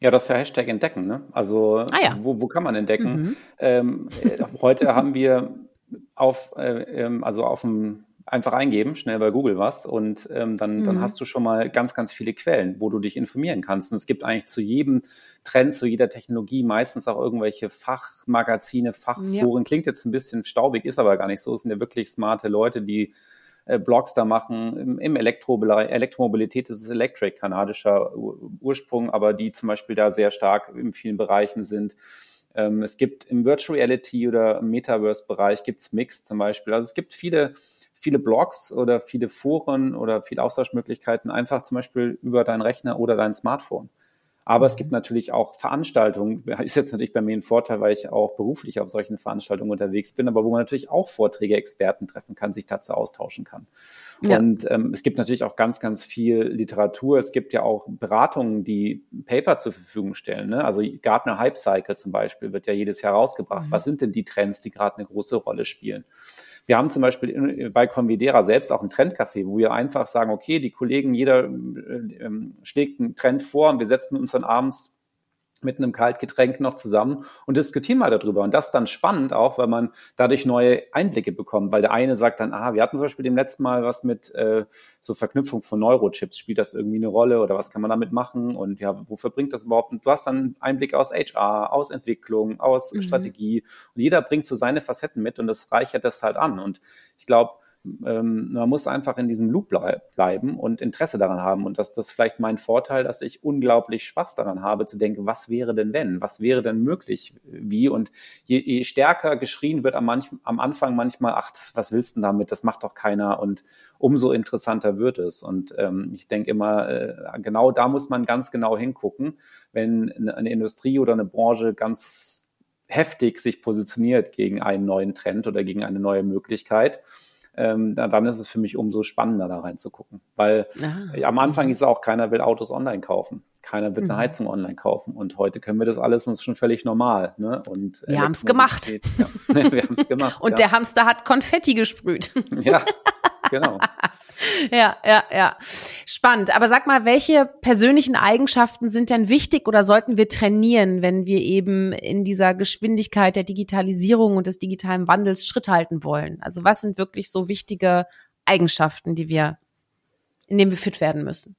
Ja, das ist der Hashtag entdecken. Ne? Also ah, ja. wo, wo kann man entdecken? Mhm. Ähm, äh, heute haben wir auf, äh, ähm, also auf dem einfach eingeben, schnell bei Google was und ähm, dann, mhm. dann hast du schon mal ganz, ganz viele Quellen, wo du dich informieren kannst. Und es gibt eigentlich zu jedem Trend, zu jeder Technologie meistens auch irgendwelche Fachmagazine, Fachforen. Ja. Klingt jetzt ein bisschen staubig, ist aber gar nicht so. Es sind ja wirklich smarte Leute, die äh, Blogs da machen. Im, im Elektrobereich, Elektromobilität ist es Electric, kanadischer Ursprung, aber die zum Beispiel da sehr stark in vielen Bereichen sind. Ähm, es gibt im Virtual Reality oder Metaverse-Bereich gibt's Mix zum Beispiel. Also es gibt viele viele Blogs oder viele Foren oder viele Austauschmöglichkeiten einfach zum Beispiel über deinen Rechner oder dein Smartphone. Aber es gibt natürlich auch Veranstaltungen, <laughs> ist jetzt natürlich bei mir ein Vorteil, weil ich auch beruflich auf solchen Veranstaltungen unterwegs bin, aber wo man natürlich auch Vorträge, Experten treffen kann, sich dazu austauschen kann. Ja. Und ähm, es gibt natürlich auch ganz, ganz viel Literatur. Es gibt ja auch Beratungen, die Paper zur Verfügung stellen. Ne? Also Gartner Hype Cycle zum Beispiel wird ja jedes Jahr rausgebracht. Mhm. Was sind denn die Trends, die gerade eine große Rolle spielen? Wir haben zum Beispiel bei Convidera selbst auch ein Trendcafé, wo wir einfach sagen, okay, die Kollegen, jeder äh, ähm, schlägt einen Trend vor und wir setzen uns dann abends mit einem Kaltgetränk noch zusammen und diskutieren mal darüber. Und das ist dann spannend auch, weil man dadurch neue Einblicke bekommt, weil der eine sagt dann, ah, wir hatten zum Beispiel dem letzten Mal was mit äh, so Verknüpfung von Neurochips. Spielt das irgendwie eine Rolle oder was kann man damit machen? Und ja, wofür bringt das überhaupt? Und du hast dann Einblick aus HR, aus Entwicklung, aus mhm. Strategie. Und jeder bringt so seine Facetten mit und das reichert das halt an. Und ich glaube, ähm, man muss einfach in diesem Loop blei bleiben und Interesse daran haben. Und das, das ist vielleicht mein Vorteil, dass ich unglaublich Spaß daran habe, zu denken, was wäre denn wenn? Was wäre denn möglich? Wie? Und je, je stärker geschrien wird am, manch, am Anfang manchmal, ach, das, was willst du denn damit? Das macht doch keiner. Und umso interessanter wird es. Und ähm, ich denke immer, äh, genau da muss man ganz genau hingucken, wenn eine Industrie oder eine Branche ganz heftig sich positioniert gegen einen neuen Trend oder gegen eine neue Möglichkeit ähm, dann ist es für mich umso spannender, da reinzugucken. Weil Aha. am Anfang ist auch, keiner will Autos online kaufen. Keiner will mhm. eine Heizung online kaufen. Und heute können wir das alles und es ist schon völlig normal. Ne? Und
wir haben es gemacht. Ja. <laughs> wir haben es gemacht. und ja. der Hamster hat Konfetti gesprüht.
ja, <laughs> genau. <laughs>
ja, ja, ja. Spannend. Aber sag mal, welche persönlichen Eigenschaften sind denn wichtig oder sollten wir trainieren, wenn wir eben in dieser Geschwindigkeit der Digitalisierung und des digitalen Wandels Schritt halten wollen? Also was sind wirklich so wichtige Eigenschaften, die wir, in denen wir fit werden müssen?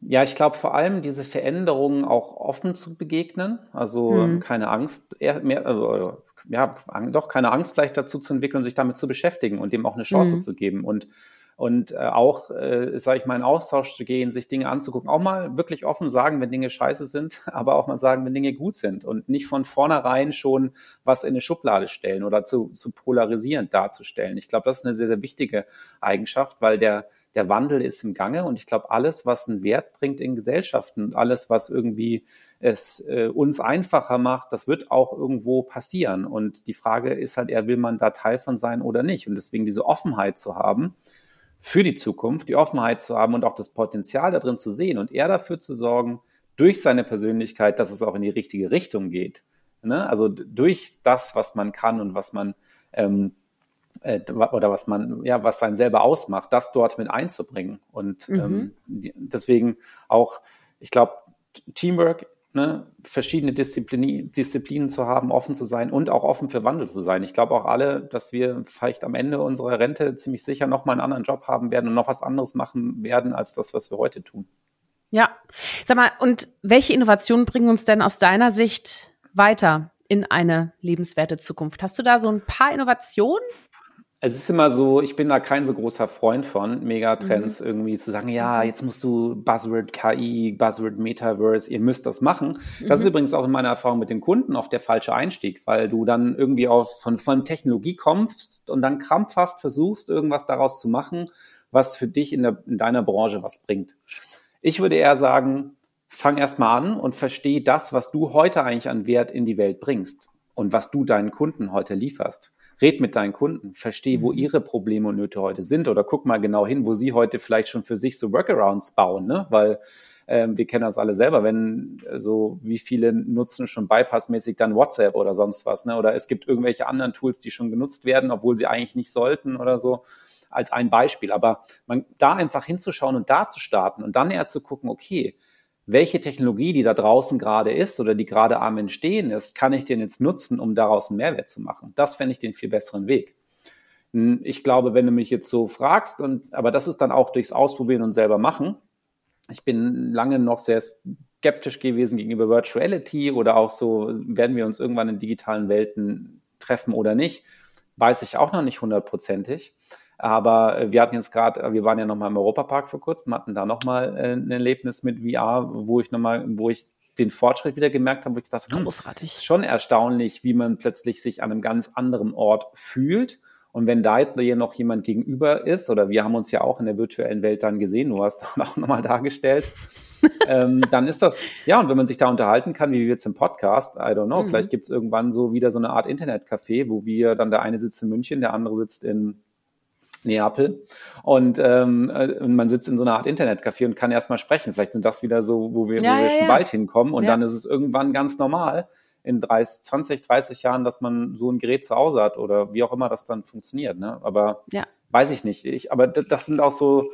Ja, ich glaube vor allem diese Veränderungen auch offen zu begegnen, also hm. keine Angst, mehr, also, ja, doch keine Angst vielleicht dazu zu entwickeln, sich damit zu beschäftigen und dem auch eine Chance hm. zu geben und und äh, auch, äh, sage ich mal, in Austausch zu gehen, sich Dinge anzugucken, auch mal wirklich offen sagen, wenn Dinge scheiße sind, <laughs> aber auch mal sagen, wenn Dinge gut sind und nicht von vornherein schon was in eine Schublade stellen oder zu, zu polarisierend darzustellen. Ich glaube, das ist eine sehr, sehr wichtige Eigenschaft, weil der, der Wandel ist im Gange und ich glaube, alles, was einen Wert bringt in Gesellschaften, alles, was irgendwie es äh, uns einfacher macht, das wird auch irgendwo passieren. Und die Frage ist halt eher, will man da Teil von sein oder nicht? Und deswegen diese Offenheit zu haben, für die Zukunft, die Offenheit zu haben und auch das Potenzial darin zu sehen und eher dafür zu sorgen, durch seine Persönlichkeit, dass es auch in die richtige Richtung geht. Ne? Also durch das, was man kann und was man ähm, äh, oder was man, ja, was einen selber ausmacht, das dort mit einzubringen. Und mhm. ähm, deswegen auch, ich glaube, Teamwork ne, verschiedene Disziplinen, Disziplinen zu haben, offen zu sein und auch offen für Wandel zu sein. Ich glaube auch alle, dass wir vielleicht am Ende unserer Rente ziemlich sicher nochmal einen anderen Job haben werden und noch was anderes machen werden als das, was wir heute tun.
Ja, sag mal, und welche Innovationen bringen uns denn aus deiner Sicht weiter in eine lebenswerte Zukunft? Hast du da so ein paar Innovationen,
es ist immer so, ich bin da kein so großer Freund von Megatrends mhm. irgendwie zu sagen, ja, jetzt musst du Buzzword KI, Buzzword Metaverse, ihr müsst das machen. Das mhm. ist übrigens auch in meiner Erfahrung mit den Kunden oft der falsche Einstieg, weil du dann irgendwie auf von, von Technologie kommst und dann krampfhaft versuchst, irgendwas daraus zu machen, was für dich in, der, in deiner Branche was bringt. Ich würde eher sagen, fang erstmal an und versteh das, was du heute eigentlich an Wert in die Welt bringst und was du deinen Kunden heute lieferst red mit deinen Kunden, versteh, wo mhm. ihre Probleme und Nöte heute sind oder guck mal genau hin, wo sie heute vielleicht schon für sich so Workarounds bauen, ne? Weil ähm, wir kennen das alle selber, wenn äh, so wie viele nutzen schon bypassmäßig dann WhatsApp oder sonst was, ne? Oder es gibt irgendwelche anderen Tools, die schon genutzt werden, obwohl sie eigentlich nicht sollten oder so als ein Beispiel. Aber man da einfach hinzuschauen und da zu starten und dann eher zu gucken, okay, welche Technologie, die da draußen gerade ist oder die gerade am Entstehen ist, kann ich denn jetzt nutzen, um daraus einen Mehrwert zu machen? Das fände ich den viel besseren Weg. Hm, ich glaube, wenn du mich jetzt so fragst, und, aber das ist dann auch durchs Ausprobieren und selber machen. Ich bin lange noch sehr skeptisch gewesen gegenüber Virtuality oder auch so, werden wir uns irgendwann in digitalen Welten treffen oder nicht, weiß ich auch noch nicht hundertprozentig. Aber äh, wir hatten jetzt gerade, äh, wir waren ja nochmal im Europapark vor kurzem, hatten da nochmal äh, ein Erlebnis mit VR, wo ich nochmal, wo ich den Fortschritt wieder gemerkt habe, wo ich dachte, hm, großartig. Ist schon erstaunlich, wie man plötzlich sich an einem ganz anderen Ort fühlt. Und wenn da jetzt hier noch jemand gegenüber ist, oder wir haben uns ja auch in der virtuellen Welt dann gesehen, du hast <laughs> auch nochmal dargestellt, <laughs> ähm, dann ist das, ja, und wenn man sich da unterhalten kann, wie wir jetzt im Podcast, I don't know, mhm. vielleicht gibt's irgendwann so wieder so eine Art Internetcafé, wo wir dann der eine sitzt in München, der andere sitzt in Neapel. Und, ähm, äh, und man sitzt in so einer Art Internetcafé und kann erstmal sprechen. Vielleicht sind das wieder so, wo wir, ja, wo wir ja, schon ja. bald hinkommen. Und dann ist es irgendwann ganz normal in 30, 20, 30 Jahren, dass man so ein Gerät zu Hause hat oder wie auch immer das dann funktioniert. Ne? Aber weiß ich nicht. Ich, aber das sind auch so,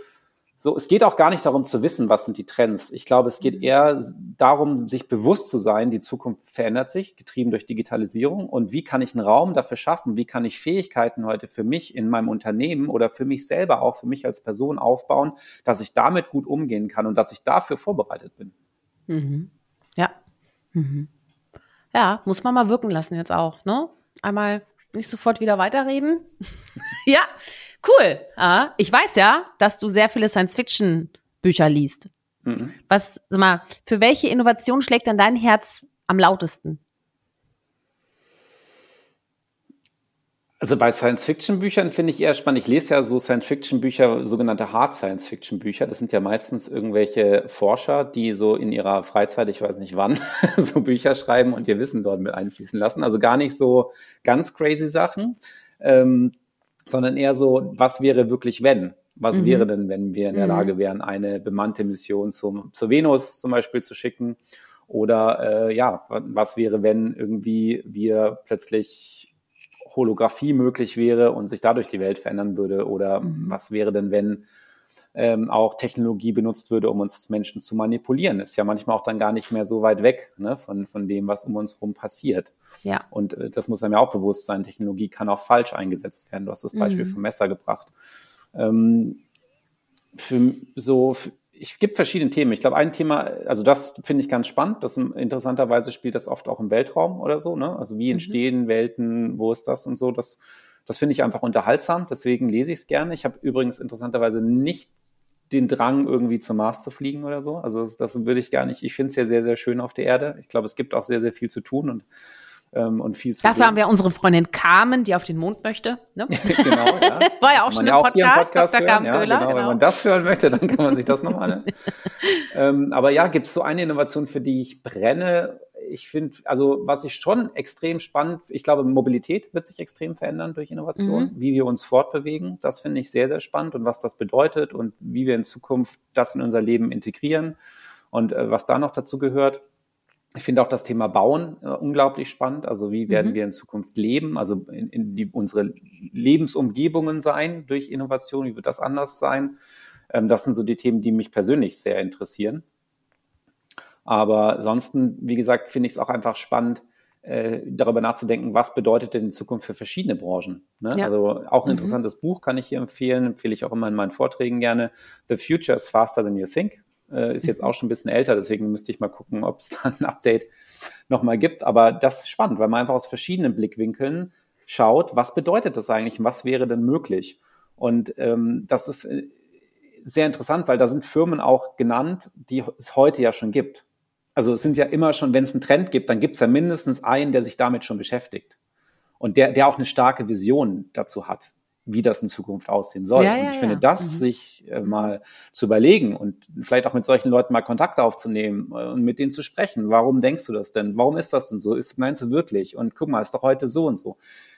so, es geht auch gar nicht darum zu wissen, was sind die Trends. Ich glaube, es geht mhm. eher darum, sich bewusst zu sein, die Zukunft verändert sich, getrieben durch Digitalisierung. Und wie kann ich einen Raum dafür schaffen? Wie kann ich Fähigkeiten heute für mich in meinem Unternehmen oder für mich selber auch, für mich als Person aufbauen, dass ich damit gut umgehen kann und dass ich dafür vorbereitet bin?
Mhm. Ja. Mhm. Ja, muss man mal wirken lassen jetzt auch, ne? Einmal nicht sofort wieder weiterreden. <laughs> ja, Cool. Ah, ich weiß ja, dass du sehr viele Science-Fiction-Bücher liest. Mhm. Was, sag mal, für welche Innovation schlägt dann dein Herz am lautesten?
Also bei Science-Fiction-Büchern finde ich eher spannend. Ich lese ja so Science-Fiction-Bücher, sogenannte Hard-Science-Fiction-Bücher. Das sind ja meistens irgendwelche Forscher, die so in ihrer Freizeit, ich weiß nicht wann, <laughs> so Bücher schreiben und ihr Wissen dort mit einfließen lassen. Also gar nicht so ganz crazy Sachen. Ähm, sondern eher so, was wäre wirklich wenn? Was mhm. wäre denn, wenn wir in der mhm. Lage wären, eine bemannte Mission zum, zur Venus zum Beispiel zu schicken? Oder äh, ja, was wäre, wenn irgendwie wir plötzlich Holographie möglich wäre und sich dadurch die Welt verändern würde? Oder mhm. was wäre denn, wenn ähm, auch Technologie benutzt würde, um uns Menschen zu manipulieren? Ist ja manchmal auch dann gar nicht mehr so weit weg ne, von, von dem, was um uns herum passiert. Ja. Und äh, das muss einem ja auch bewusst sein. Technologie kann auch falsch eingesetzt werden. Du hast das Beispiel mhm. vom Messer gebracht. Ähm, für so, für, ich gibt verschiedene Themen. Ich glaube, ein Thema, also das finde ich ganz spannend. Das interessanterweise spielt das oft auch im Weltraum oder so. Ne? Also wie mhm. entstehen mhm. Welten, wo ist das und so. Das, das finde ich einfach unterhaltsam. Deswegen lese ich es gerne. Ich habe übrigens interessanterweise nicht den Drang, irgendwie zum Mars zu fliegen oder so. Also das, das würde ich gar nicht. Ich finde es ja sehr, sehr schön auf der Erde. Ich glaube, es gibt auch sehr, sehr viel zu tun und ähm, und viel zu
Dafür sehen. haben wir unsere Freundin Carmen, die auf den Mond möchte. Ne? <laughs> genau, ja. <laughs> War ja auch schon im Podcast,
Podcast Dr. Carmen ja, Köhler. Genau, genau. Wenn man das hören möchte, dann kann man sich das nochmal ne? <laughs> ähm, Aber ja, gibt es so eine Innovation, für die ich brenne? Ich finde, also was ich schon extrem spannend, ich glaube, Mobilität wird sich extrem verändern durch Innovation, mhm. wie wir uns fortbewegen. Das finde ich sehr, sehr spannend und was das bedeutet und wie wir in Zukunft das in unser Leben integrieren und äh, was da noch dazu gehört. Ich finde auch das Thema Bauen äh, unglaublich spannend. Also wie werden mhm. wir in Zukunft leben? Also in, in die, unsere Lebensumgebungen sein durch Innovation? Wie wird das anders sein? Ähm, das sind so die Themen, die mich persönlich sehr interessieren. Aber ansonsten, wie gesagt, finde ich es auch einfach spannend, äh, darüber nachzudenken, was bedeutet denn in Zukunft für verschiedene Branchen. Ne? Ja. Also auch ein mhm. interessantes mhm. Buch kann ich hier empfehlen, empfehle ich auch immer in meinen Vorträgen gerne. The Future is Faster Than You Think äh, ist jetzt auch schon ein bisschen älter, deswegen müsste ich mal gucken, ob es <laughs> da ein Update nochmal gibt. Aber das ist spannend, weil man einfach aus verschiedenen Blickwinkeln schaut, was bedeutet das eigentlich und was wäre denn möglich. Und ähm, das ist äh, sehr interessant, weil da sind Firmen auch genannt, die es heute ja schon gibt. Also es sind ja immer schon, wenn es einen Trend gibt, dann gibt es ja mindestens einen, der sich damit schon beschäftigt. Und der, der auch eine starke Vision dazu hat wie das in Zukunft aussehen soll. Ja, und ich ja, finde, das mhm. sich äh, mal zu überlegen und vielleicht auch mit solchen Leuten mal Kontakt aufzunehmen äh, und mit denen zu sprechen. Warum denkst du das denn? Warum ist das denn so? Ist, meinst du wirklich? Und guck mal, ist doch heute so und so.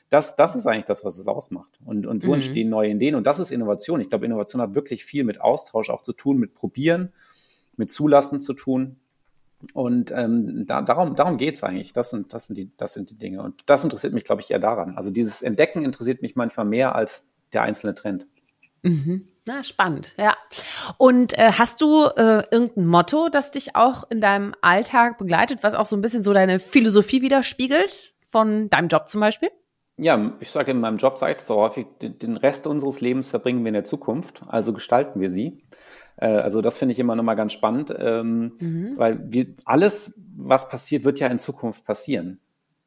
Das, das ist eigentlich das, was es ausmacht. Und, und so mhm. entstehen neue Ideen. Und das ist Innovation. Ich glaube, Innovation hat wirklich viel mit Austausch auch zu tun, mit Probieren, mit Zulassen zu tun. Und ähm, da, darum, darum geht es eigentlich. Das sind, das, sind die, das sind die Dinge. Und das interessiert mich, glaube ich, eher daran. Also dieses Entdecken interessiert mich manchmal mehr als der einzelne Trend.
Mhm. Na, spannend, ja. Und äh, hast du äh, irgendein Motto, das dich auch in deinem Alltag begleitet, was auch so ein bisschen so deine Philosophie widerspiegelt, von deinem Job zum Beispiel?
Ja, ich sage in meinem Job, sage ich so häufig, den Rest unseres Lebens verbringen wir in der Zukunft, also gestalten wir sie. Äh, also das finde ich immer nochmal ganz spannend, ähm, mhm. weil wir, alles, was passiert, wird ja in Zukunft passieren.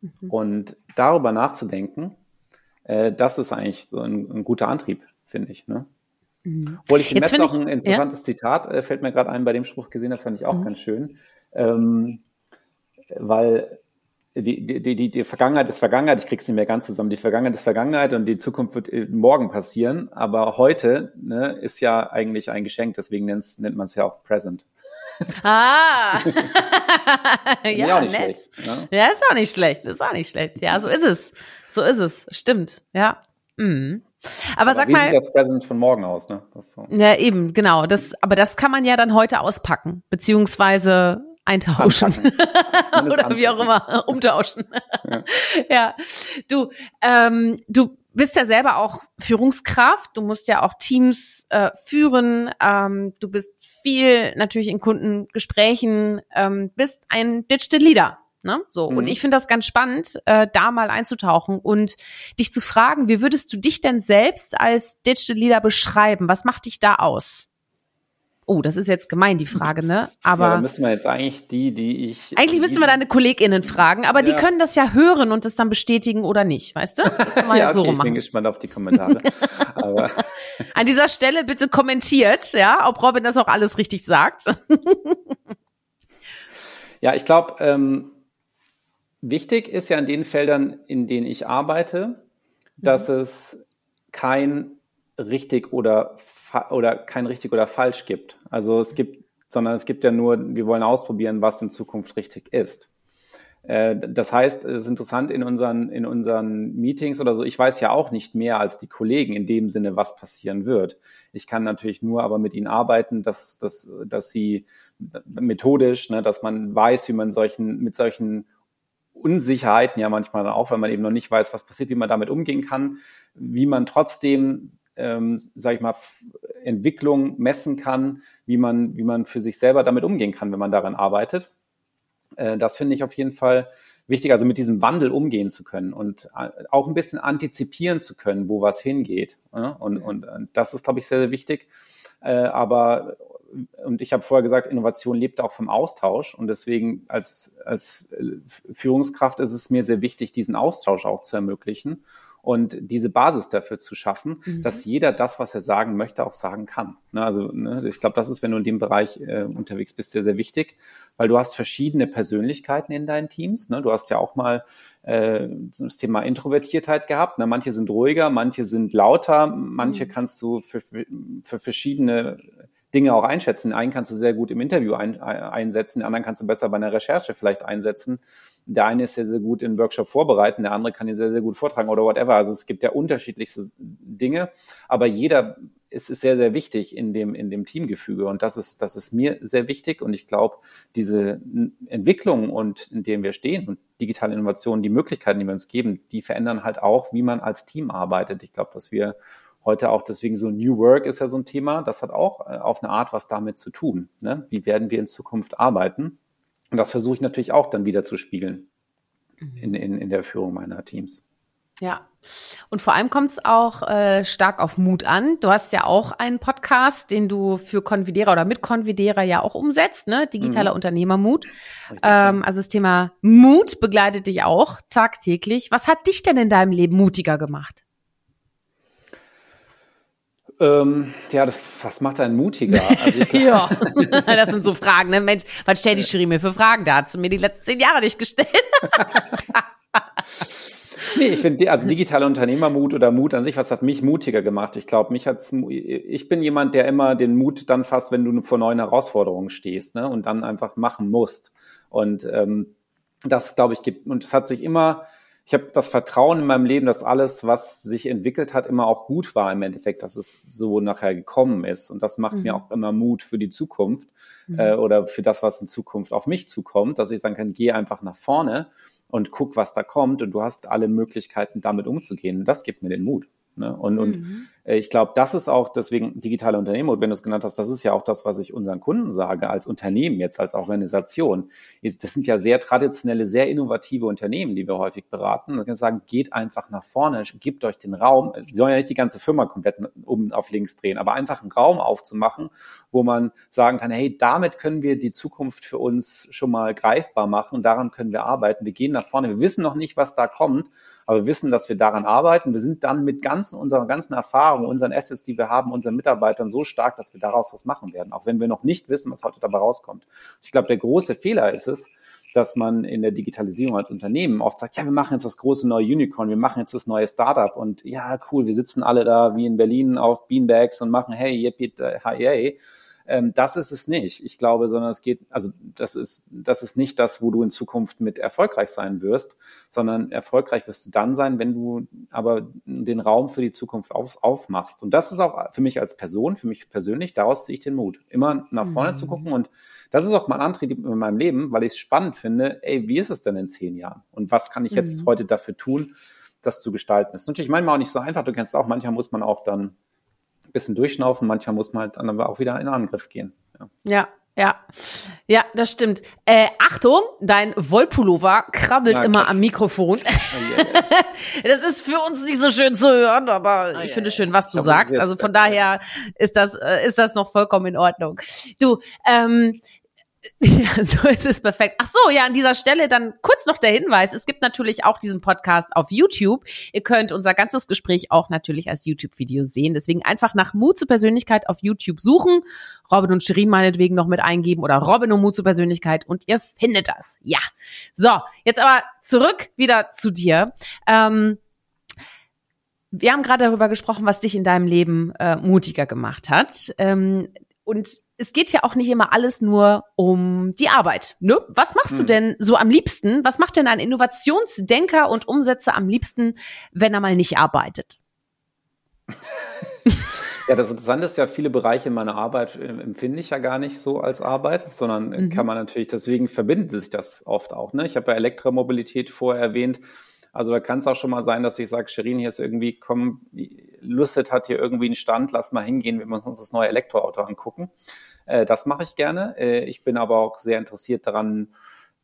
Mhm. Und darüber nachzudenken, äh, das ist eigentlich so ein, ein guter Antrieb, finde ich. Ne? Mhm. Obwohl ich im Netz auch ein interessantes ja? Zitat, äh, fällt mir gerade ein, bei dem Spruch gesehen habe, fand ich auch mhm. ganz schön. Ähm, weil die, die, die, die Vergangenheit ist Vergangenheit, ich krieg's nicht mehr ganz zusammen. Die Vergangenheit ist Vergangenheit und die Zukunft wird äh, morgen passieren. Aber heute ne, ist ja eigentlich ein Geschenk, deswegen nennt, nennt man es ja auch Present.
Ah, <laughs> ja, nett. Schlecht, ne? Ja, ist auch nicht schlecht, ist auch nicht schlecht. Ja, so ist es. So ist es. Stimmt. Ja. Mhm. Aber, aber, sag
wie
mal.
Wie sieht das Present von morgen aus, ne?
So. Ja, eben, genau. Das, aber das kann man ja dann heute auspacken, beziehungsweise eintauschen. <laughs> Oder wie auch immer, umtauschen. ja. <laughs> ja. Du, ähm, du bist ja selber auch Führungskraft, du musst ja auch Teams äh, führen, ähm, du bist viel natürlich in Kundengesprächen, ähm, bist ein Digital Leader. Ne? So. Mhm. Und ich finde das ganz spannend, äh, da mal einzutauchen und dich zu fragen, wie würdest du dich denn selbst als Digital Leader beschreiben? Was macht dich da aus? Oh, das ist jetzt gemein, die Frage, ne? <laughs> Aber. Ja,
dann müssen wir jetzt eigentlich die, die ich.
Eigentlich müssten wir deine KollegInnen fragen, aber ja. die können das ja hören und das dann bestätigen oder nicht, weißt du? Das
kann man <laughs> ja, ja so okay, Ich bin gespannt auf die Kommentare. <laughs>
An dieser Stelle bitte kommentiert, ja, ob Robin das auch alles richtig sagt.
ja, ich glaube, ähm, wichtig ist ja in den Feldern, in denen ich arbeite, dass mhm. es kein richtig oder oder kein richtig oder falsch gibt. Also es gibt, sondern es gibt ja nur, wir wollen ausprobieren, was in Zukunft richtig ist. Äh, das heißt, es ist interessant in unseren, in unseren Meetings oder so. Ich weiß ja auch nicht mehr als die Kollegen in dem Sinne, was passieren wird. Ich kann natürlich nur aber mit ihnen arbeiten, dass, dass, dass sie methodisch, ne, dass man weiß, wie man solchen, mit solchen Unsicherheiten ja manchmal auch, wenn man eben noch nicht weiß, was passiert, wie man damit umgehen kann, wie man trotzdem ähm, sage ich mal, Entwicklung messen kann, wie man, wie man für sich selber damit umgehen kann, wenn man daran arbeitet. Äh, das finde ich auf jeden Fall wichtig, also mit diesem Wandel umgehen zu können und äh, auch ein bisschen antizipieren zu können, wo was hingeht. Ja? Und, und, und das ist, glaube ich, sehr, sehr wichtig. Äh, aber und ich habe vorher gesagt, Innovation lebt auch vom Austausch und deswegen als, als Führungskraft ist es mir sehr wichtig, diesen Austausch auch zu ermöglichen und diese Basis dafür zu schaffen, mhm. dass jeder das, was er sagen möchte, auch sagen kann. Ne, also ne, ich glaube, das ist, wenn du in dem Bereich äh, unterwegs bist, sehr, sehr wichtig, weil du hast verschiedene Persönlichkeiten in deinen Teams. Ne? Du hast ja auch mal äh, das Thema Introvertiertheit gehabt. Ne? Manche sind ruhiger, manche sind lauter, manche mhm. kannst du für, für verschiedene Dinge auch einschätzen. einen kannst du sehr gut im Interview ein, einsetzen, den anderen kannst du besser bei einer Recherche vielleicht einsetzen. Der eine ist sehr, sehr gut in Workshop vorbereiten, der andere kann ihn sehr, sehr gut vortragen oder whatever. Also es gibt ja unterschiedlichste Dinge, aber jeder ist, ist sehr, sehr wichtig in dem, in dem Teamgefüge und das ist, das ist mir sehr wichtig und ich glaube, diese Entwicklung und in dem wir stehen und digitale Innovationen, die Möglichkeiten, die wir uns geben, die verändern halt auch, wie man als Team arbeitet. Ich glaube, dass wir heute auch deswegen so New Work ist ja so ein Thema, das hat auch äh, auf eine Art was damit zu tun. Ne? Wie werden wir in Zukunft arbeiten? Und das versuche ich natürlich auch dann wieder zu spiegeln mhm. in, in, in der Führung meiner Teams.
Ja. Und vor allem kommt es auch äh, stark auf Mut an. Du hast ja auch einen Podcast, den du für Convidera oder mit Convidera ja auch umsetzt, ne? Digitaler mhm. Unternehmermut. Ähm, also das Thema Mut begleitet dich auch tagtäglich. Was hat dich denn in deinem Leben mutiger gemacht?
Ähm, ja, das, was macht einen mutiger? Also <laughs>
glaub, ja, das sind so Fragen, ne? Mensch, was stellt die Schiri mir für Fragen? Da hat sie mir die letzten zehn Jahre nicht gestellt. <laughs>
nee, ich finde, also digitaler Unternehmermut oder Mut an sich, was hat mich mutiger gemacht? Ich glaube, mich hat's, ich bin jemand, der immer den Mut dann fasst, wenn du vor neuen Herausforderungen stehst, ne? Und dann einfach machen musst. Und ähm, das, glaube ich, gibt, und es hat sich immer, ich habe das Vertrauen in meinem Leben, dass alles, was sich entwickelt hat, immer auch gut war im Endeffekt, dass es so nachher gekommen ist. Und das macht mhm. mir auch immer Mut für die Zukunft mhm. äh, oder für das, was in Zukunft auf mich zukommt, dass ich sagen kann, geh einfach nach vorne und guck, was da kommt und du hast alle Möglichkeiten, damit umzugehen. Und das gibt mir den Mut. Ne? Und, mhm. und äh, ich glaube, das ist auch deswegen digitale Unternehmen, und wenn du es genannt hast, das ist ja auch das, was ich unseren Kunden sage, als Unternehmen jetzt, als Organisation. Das sind ja sehr traditionelle, sehr innovative Unternehmen, die wir häufig beraten. Und sagen, geht einfach nach vorne, gebt euch den Raum. Sie sollen ja nicht die ganze Firma komplett um auf links drehen, aber einfach einen Raum aufzumachen, wo man sagen kann, hey, damit können wir die Zukunft für uns schon mal greifbar machen. Daran können wir arbeiten. Wir gehen nach vorne. Wir wissen noch nicht, was da kommt, aber wir wissen, dass wir daran arbeiten. Wir sind dann mit ganzen, unserer ganzen Erfahrung, unseren Assets, die wir haben, unseren Mitarbeitern so stark, dass wir daraus was machen werden, auch wenn wir noch nicht wissen, was heute dabei rauskommt. Ich glaube, der große Fehler ist es, dass man in der Digitalisierung als Unternehmen oft sagt, ja, wir machen jetzt das große neue Unicorn, wir machen jetzt das neue Startup und ja, cool, wir sitzen alle da wie in Berlin auf Beanbags und machen, hey, yippie, hey, ähm, das ist es nicht. Ich glaube, sondern es geht, also das ist, das ist nicht das, wo du in Zukunft mit erfolgreich sein wirst, sondern erfolgreich wirst du dann sein, wenn du aber den Raum für die Zukunft auf, aufmachst. Und das ist auch für mich als Person, für mich persönlich, daraus ziehe ich den Mut, immer nach vorne mhm. zu gucken und das ist auch mein Antrieb in meinem Leben, weil ich es spannend finde, ey, wie ist es denn in zehn Jahren? Und was kann ich jetzt mhm. heute dafür tun, das zu gestalten. Das ist natürlich manchmal auch nicht so einfach. Du kennst auch, manchmal muss man auch dann ein bisschen durchschnaufen, manchmal muss man halt dann auch wieder in Angriff gehen.
Ja. ja. Ja, ja, das stimmt. Äh, Achtung, dein Wollpullover krabbelt Na, immer am Mikrofon. Oh, <laughs> das ist für uns nicht so schön zu hören, aber oh, ich finde schön, was du sagst. Also von daher ist das, äh, ist das noch vollkommen in Ordnung. Du, ähm, <laughs> Ja, so ist es perfekt. Ach so, ja, an dieser Stelle dann kurz noch der Hinweis. Es gibt natürlich auch diesen Podcast auf YouTube. Ihr könnt unser ganzes Gespräch auch natürlich als YouTube-Video sehen. Deswegen einfach nach Mut zur Persönlichkeit auf YouTube suchen. Robin und Shirin meinetwegen noch mit eingeben oder Robin und Mut zur Persönlichkeit und ihr findet das. Ja. So, jetzt aber zurück wieder zu dir. Ähm, wir haben gerade darüber gesprochen, was dich in deinem Leben äh, mutiger gemacht hat. Ähm, und es geht ja auch nicht immer alles nur um die Arbeit. Ne? Was machst hm. du denn so am liebsten? Was macht denn ein Innovationsdenker und Umsetzer am liebsten, wenn er mal nicht arbeitet? <laughs>
Ja, das Interessante ist ja, viele Bereiche meiner Arbeit äh, empfinde ich ja gar nicht so als Arbeit, sondern mhm. kann man natürlich, deswegen verbindet sich das oft auch. Ne? Ich habe ja Elektromobilität vorher erwähnt. Also da kann es auch schon mal sein, dass ich sage, Sherin, hier ist irgendwie, komm, Lusset hat hier irgendwie einen Stand, lass mal hingehen, wir müssen uns das neue Elektroauto angucken. Äh, das mache ich gerne. Äh, ich bin aber auch sehr interessiert daran,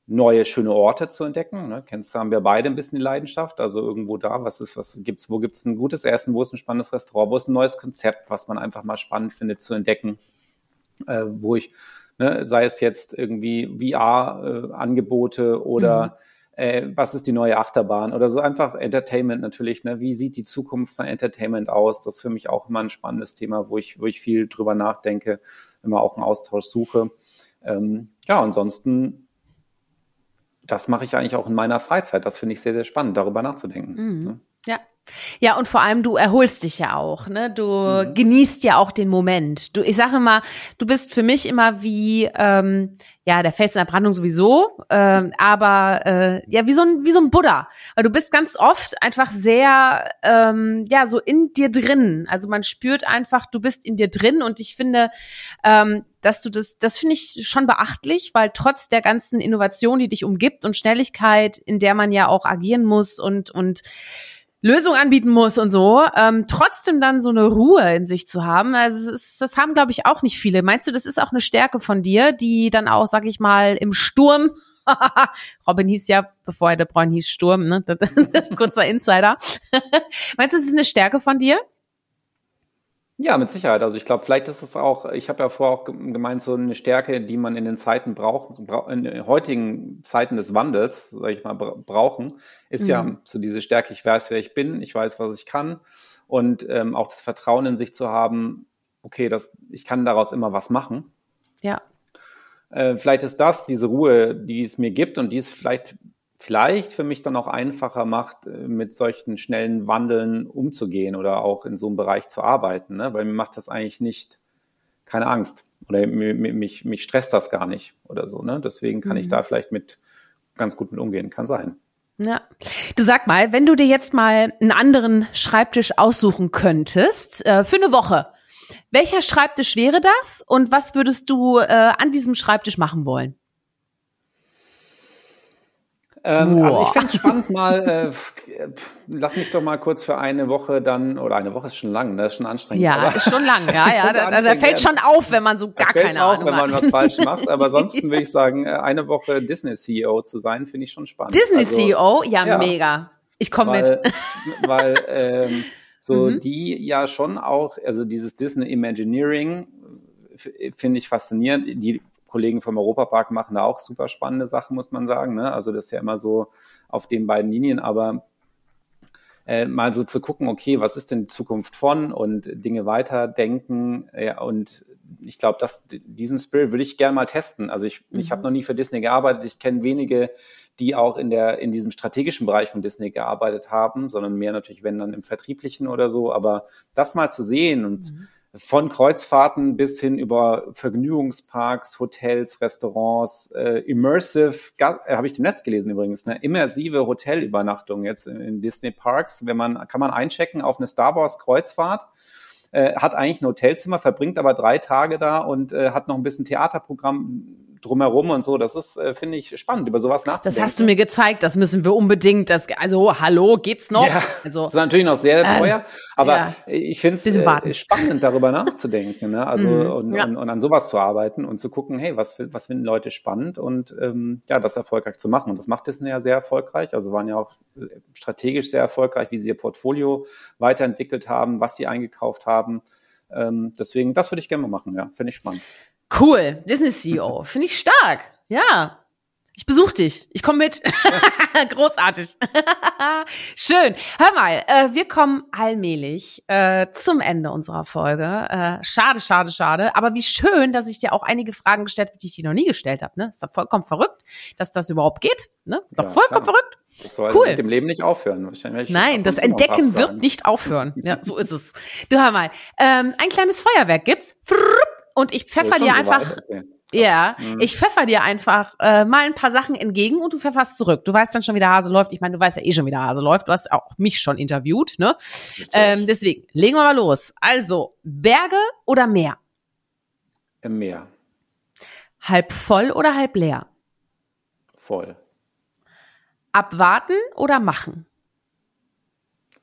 neue schöne Orte zu entdecken. Ne? Kennst du, haben wir beide ein bisschen die Leidenschaft. Also irgendwo da, was ist, was gibt's, wo gibt's ein gutes Essen, wo ist ein spannendes Restaurant, wo ist ein neues Konzept, was man einfach mal spannend findet zu entdecken, äh, wo ich, ne, sei es jetzt irgendwie VR-Angebote äh, oder mhm äh, was ist die neue Achterbahn oder so einfach Entertainment natürlich, ne? Wie sieht die Zukunft von Entertainment aus? Das ist für mich auch immer ein spannendes Thema, wo ich, wo ich viel drüber nachdenke, immer auch einen Austausch suche. Ähm, ja, ansonsten, das mache ich eigentlich auch in meiner Freizeit. Das finde ich sehr, sehr spannend, darüber nachzudenken.
Mhm. Ne? Ja, ja, und vor allem du erholst dich ja auch, ne? Du mhm. genießt ja auch den Moment. Du, ich sage immer, du bist für mich immer wie, ähm, ja, der Fels in der Brandung sowieso, ähm, aber äh, ja, wie so ein wie so ein Buddha, weil du bist ganz oft einfach sehr, ähm, ja, so in dir drin. Also man spürt einfach, du bist in dir drin und ich finde, ähm, dass du das, das finde ich schon beachtlich, weil trotz der ganzen Innovation, die dich umgibt und Schnelligkeit, in der man ja auch agieren muss und und Lösung anbieten muss und so, ähm, trotzdem dann so eine Ruhe in sich zu haben. Also das, ist, das haben, glaube ich, auch nicht viele. Meinst du, das ist auch eine Stärke von dir, die dann auch, sag ich mal, im Sturm <laughs> Robin hieß ja, bevor er der Bräun hieß, Sturm, ne? <laughs> Kurzer Insider. <laughs> Meinst du, das ist eine Stärke von dir?
Ja, mit Sicherheit. Also ich glaube, vielleicht ist es auch, ich habe ja vorher auch gemeint, so eine Stärke, die man in den Zeiten braucht, in den heutigen Zeiten des Wandels, sage ich mal, brauchen, ist mhm. ja so diese Stärke, ich weiß, wer ich bin, ich weiß, was ich kann und ähm, auch das Vertrauen in sich zu haben, okay, das, ich kann daraus immer was machen.
Ja.
Äh, vielleicht ist das diese Ruhe, die es mir gibt und die es vielleicht vielleicht für mich dann auch einfacher macht, äh, mit solchen schnellen Wandeln umzugehen oder auch in so einem Bereich zu arbeiten, ne? weil mir macht das eigentlich nicht keine Angst oder mich, mich stresst das gar nicht oder so. Ne? Deswegen kann mhm. ich da vielleicht mit ganz gut mit umgehen, kann sein.
Ja. Du sag mal, wenn du dir jetzt mal einen anderen Schreibtisch aussuchen könntest äh, für eine Woche, welcher Schreibtisch wäre das und was würdest du äh, an diesem Schreibtisch machen wollen?
Ähm, also ich finde es spannend mal, äh, lass mich doch mal kurz für eine Woche dann, oder eine Woche ist schon lang, ne? ist schon anstrengend.
Ja, ist schon lang, ja, ja. <laughs> da, da fällt schon auf, wenn man so gar keine auf, Ahnung
wenn man was falsch macht. Aber <laughs> ansonsten würde ich sagen, äh, eine Woche Disney-CEO zu sein, finde ich schon spannend.
Disney-CEO? Also, ja, ja, mega. Ich komme mit.
Weil ähm, so <laughs> mhm. die ja schon auch, also dieses Disney Imagineering finde ich faszinierend. Die Kollegen vom Europapark machen da auch super spannende Sachen, muss man sagen. Ne? Also das ist ja immer so auf den beiden Linien, aber äh, mal so zu gucken, okay, was ist denn die Zukunft von und Dinge weiterdenken. Ja, und ich glaube, dass diesen Spirit würde ich gerne mal testen. Also ich, mhm. ich habe noch nie für Disney gearbeitet. Ich kenne wenige, die auch in der in diesem strategischen Bereich von Disney gearbeitet haben, sondern mehr natürlich, wenn dann im Vertrieblichen oder so. Aber das mal zu sehen und mhm von Kreuzfahrten bis hin über Vergnügungsparks, Hotels, Restaurants, äh, immersive, äh, habe ich im Netz gelesen übrigens, ne, immersive Hotelübernachtung jetzt in, in, Disney Parks. Wenn man kann man einchecken auf eine Star Wars Kreuzfahrt, äh, hat eigentlich ein Hotelzimmer, verbringt aber drei Tage da und äh, hat noch ein bisschen Theaterprogramm drumherum und so, das ist, äh, finde ich, spannend, über sowas nachzudenken.
Das hast du mir gezeigt, das müssen wir unbedingt. Das, also, hallo, geht's noch?
Ja,
also,
das ist natürlich noch sehr
äh,
teuer, aber
ja.
ich finde es äh, spannend, darüber nachzudenken, ne? Also
Mhm,
und,
ja.
und, und an sowas zu arbeiten und zu gucken, hey, was, was finden Leute spannend und ähm, ja, das erfolgreich zu machen. Und das macht Disney ja sehr erfolgreich. Also waren ja auch äh, strategisch sehr erfolgreich, wie sie ihr Portfolio weiterentwickelt haben, was sie eingekauft haben. Ähm, deswegen, das würde ich gerne mal machen, ja, finde ich spannend.
Cool, Disney CEO. <laughs> Finde ich stark. Ja. Ich besuche dich. Ich komme mit. <laughs> Großartig. <laughs> Schön. Hör mal, äh, wir kommen allmählich äh, zum Ende unserer Folge. Äh, schade, schade, schade. Aber wie schön, dass ich dir auch einige Fragen gestellt habe, die ich dir noch nie gestellt habe. Ne? Ist doch vollkommen verrückt, dass das überhaupt geht. Ne? Ist doch
Ja,
vollkommen
klar.
verrückt.
Das soll
Cool.
mit dem Leben nicht aufhören. Wahrscheinlich
Nein, das Entdecken wird nicht aufhören. Ja, so ist es. Du hör mal, ähm, ein kleines Feuerwerk gibt's. Und ich pfeffer dir einfach,
Okay.
ja,
Mhm.
ich pfeffer dir einfach äh, mal ein paar Sachen entgegen und du pfefferst zurück. Du weißt dann schon, wie der Hase läuft. Ich meine, du weißt ja eh schon, wie der Hase läuft. Du hast auch mich schon interviewt, ne? Ähm, deswegen, legen wir mal los. Also, Berge oder Meer?
Im Meer.
Halb voll oder halb leer?
Voll.
Abwarten oder machen?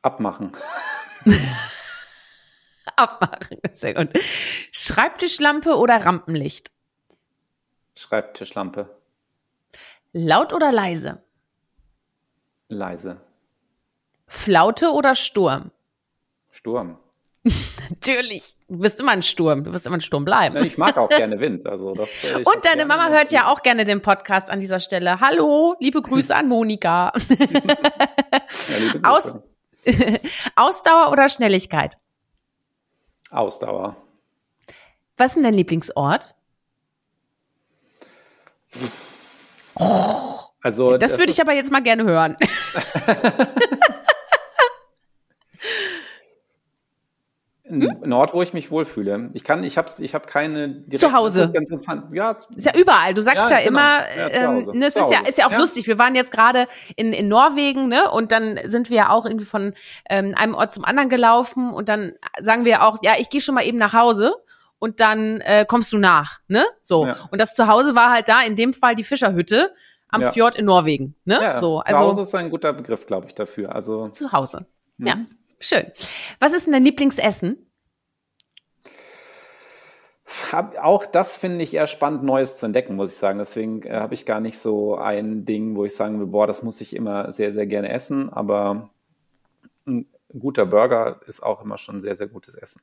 Abmachen. <laughs> <laughs>
Abmachen, sehr gut. Schreibtischlampe oder Rampenlicht?
Schreibtischlampe.
Laut oder leise?
Leise.
Flaute oder Sturm?
Sturm. <laughs>
Natürlich. Du bist immer ein Sturm. Du wirst immer ein Sturm bleiben.
Ich mag auch gerne <laughs> Wind. Also das, äh,
Und deine Mama
Wind.
hört ja auch gerne den Podcast an dieser Stelle. Hallo, liebe Grüße an Monika.
Ja.
Aus- Ausdauer oder Schnelligkeit?
Ausdauer.
Was ist denn dein Lieblingsort?
Also
Das würde ich aber jetzt mal gerne hören. <laughs> <laughs>
ein Ort, wo ich mich wohlfühle. Ich kann, ich habe, ich habe keine. direkte-
Zu Hause.
Ist ganz interessant. Ja,
Ist ja überall. Du sagst ja,
Ja, genau.
immer,
Ja,
ähm, ne, es ist ja, ist ja auch
Ja.
lustig. Wir waren jetzt gerade in, in Norwegen, ne? Und dann sind wir ja auch irgendwie von ähm, einem Ort zum anderen gelaufen und dann sagen wir auch, ja, ich gehe schon mal eben nach Hause und dann äh, kommst du nach, ne? So.
Ja.
Und das Zuhause war halt da, in dem Fall die Fischerhütte am
Ja.
Fjord in Norwegen, ne?
ja.
So,
Zu
also
Hause ist ein guter Begriff, glaube ich, dafür. Also
zu Hause.
Mhm.
Ja, schön. Was ist denn dein Lieblingsessen?
auch das finde ich eher spannend, Neues zu entdecken, muss ich sagen. Deswegen äh, habe ich gar nicht so ein Ding, wo ich sagen will, boah, das muss ich immer sehr, sehr gerne essen. Aber ein guter Burger ist auch immer schon sehr, sehr gutes Essen.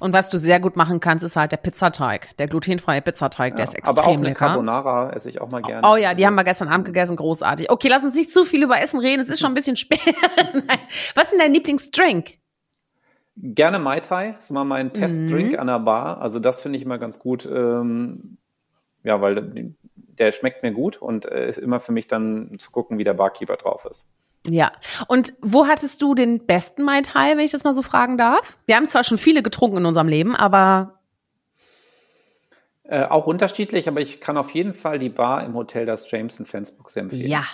Und was du sehr gut machen kannst, ist halt der Pizzateig, der glutenfreie Pizzateig, der ist
aber auch
extrem
eine
lecker.
Carbonara esse ich auch mal gerne.
Oh ja, die haben wir gestern Abend gegessen, großartig. Okay, lass uns nicht zu viel über Essen reden, es ist schon ein bisschen spät. <laughs> Was ist denn dein Lieblingsdrink?
Gerne Mai Tai, ist immer mein Testdrink
Mhm.
an der Bar. Also das finde ich immer ganz gut. Ähm, ja, weil der schmeckt mir gut und äh, ist immer für mich dann zu gucken, wie der Barkeeper drauf ist.
Ja. Und wo hattest du den besten Mai Tai, wenn ich das mal so fragen darf? Wir haben zwar schon viele getrunken in unserem Leben, aber
Äh, auch unterschiedlich, aber ich kann auf jeden Fall die Bar im Hotel das James in Flensburg sehr empfehlen.
ja.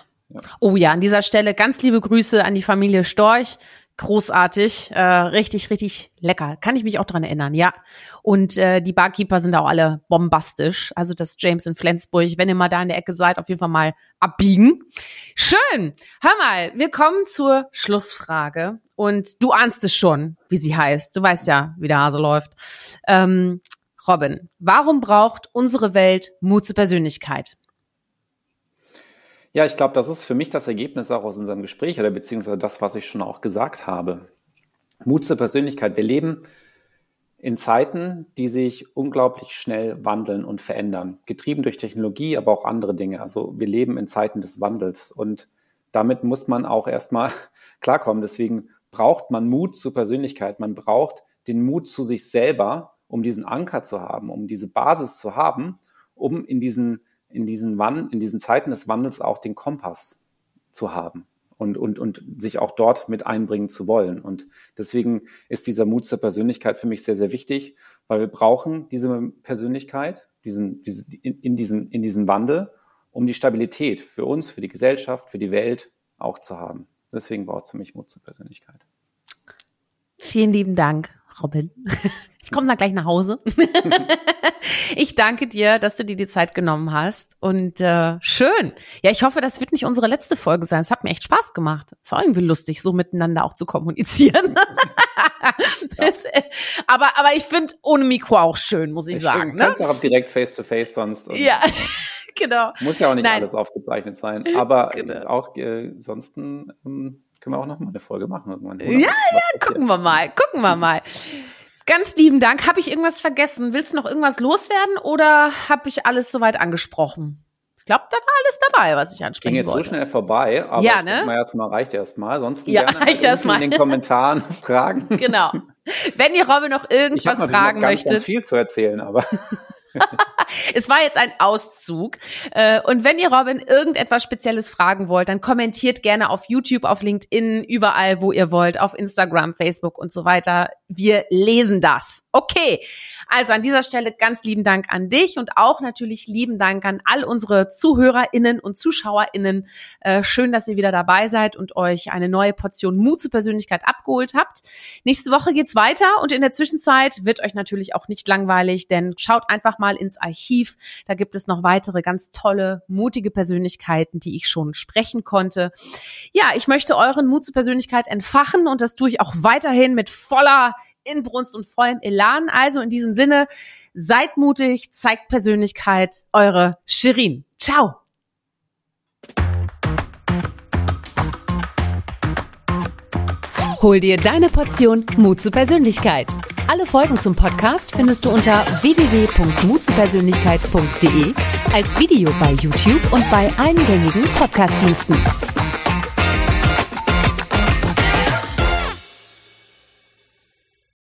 Oh ja, an dieser Stelle ganz liebe Grüße an die Familie Storch. Großartig, äh, richtig, richtig lecker. Kann ich mich auch dran erinnern, ja. Und äh, die Barkeeper sind auch alle bombastisch. Also das James in Flensburg, wenn ihr mal da in der Ecke seid, auf jeden Fall mal abbiegen. Schön. Hör mal, wir kommen zur Schlussfrage. Und du ahnst es schon, wie sie heißt. Du weißt ja, wie der Hase läuft. Ähm, Robin, warum braucht unsere Welt Mut zur Persönlichkeit?
Ja, ich glaube, das ist für mich das Ergebnis auch aus unserem Gespräch oder beziehungsweise das, was ich schon auch gesagt habe. Mut zur Persönlichkeit. Wir leben in Zeiten, die sich unglaublich schnell wandeln und verändern, getrieben durch Technologie, aber auch andere Dinge. Also wir leben in Zeiten des Wandels und damit muss man auch erstmal <laughs> klarkommen. Deswegen braucht man Mut zur Persönlichkeit. Man braucht den Mut zu sich selber, um diesen Anker zu haben, um diese Basis zu haben, um in diesen in diesen, Wand, in diesen Zeiten des Wandels auch den Kompass zu haben und, und, und sich auch dort mit einbringen zu wollen. Und deswegen ist dieser Mut zur Persönlichkeit für mich sehr, sehr wichtig, weil wir brauchen diese Persönlichkeit diesen, diese, in, in, diesen, in diesen Wandel, um die Stabilität für uns, für die Gesellschaft, für die Welt auch zu haben. Deswegen braucht es für mich Mut zur Persönlichkeit.
Vielen lieben Dank, Robin. <laughs> Ich komme dann gleich nach Hause. <laughs> Ich danke dir, dass du dir die Zeit genommen hast. Und äh, schön. Ja, ich hoffe, das wird nicht unsere letzte Folge sein. Es hat mir echt Spaß gemacht. Es war irgendwie lustig, so miteinander auch zu kommunizieren. <laughs> das, äh, aber, aber ich finde ohne Mikro auch schön, muss ich, ich sagen.
Du kannst ne? auch direkt face-to-face -face sonst.
ja. <laughs> genau.
Muss ja auch nicht Nein. alles aufgezeichnet sein. Aber genau. auch äh, ansonsten ähm, können wir auch noch mal eine Folge machen. Irgendwann,
ja, ja, gucken wir mal. Gucken wir mal. Ganz lieben Dank. Habe ich irgendwas vergessen? Willst du noch irgendwas loswerden oder habe ich alles soweit angesprochen? Ich glaube, da war alles dabei, was ich ansprechen
wollte. Ging jetzt so schnell vorbei, aber
ja, ne?
mal erstmal reicht erstmal. Sonst
ja, gerne reicht erstmal.
in den Kommentaren <laughs> fragen.
Genau. Wenn ihr Robin noch irgendwas
ich
fragen
noch
ganz, möchtet.
Ganz viel zu erzählen, aber <laughs>
es war jetzt ein Auszug. Äh, und wenn ihr Robin irgendetwas Spezielles fragen wollt, dann kommentiert gerne auf YouTube, auf LinkedIn, überall, wo ihr wollt, auf Instagram, Facebook und so weiter. Wir lesen das. Okay. Also an dieser Stelle ganz lieben Dank an dich und auch natürlich lieben Dank an all unsere ZuhörerInnen und ZuschauerInnen. Äh, schön, dass ihr wieder dabei seid und euch eine neue Portion Mut zur Persönlichkeit abgeholt habt. Nächste Woche geht's weiter und in der Zwischenzeit wird euch natürlich auch nicht langweilig, denn schaut einfach mal ins Archiv. Da gibt es noch weitere ganz tolle, mutige Persönlichkeiten, die ich schon sprechen konnte. Ja, ich möchte euren Mut zur Persönlichkeit entfachen und das tue ich auch weiterhin mit voller Inbrunst und vollem Elan. Also in diesem Sinne, seid mutig, zeigt Persönlichkeit. Eure Shirin. Ciao. Hol dir deine Portion Mut zur Persönlichkeit. Alle Folgen zum Podcast findest du unter www.mutzupersönlichkeit.de als Video bei YouTube und bei allen gängigen Podcastdiensten.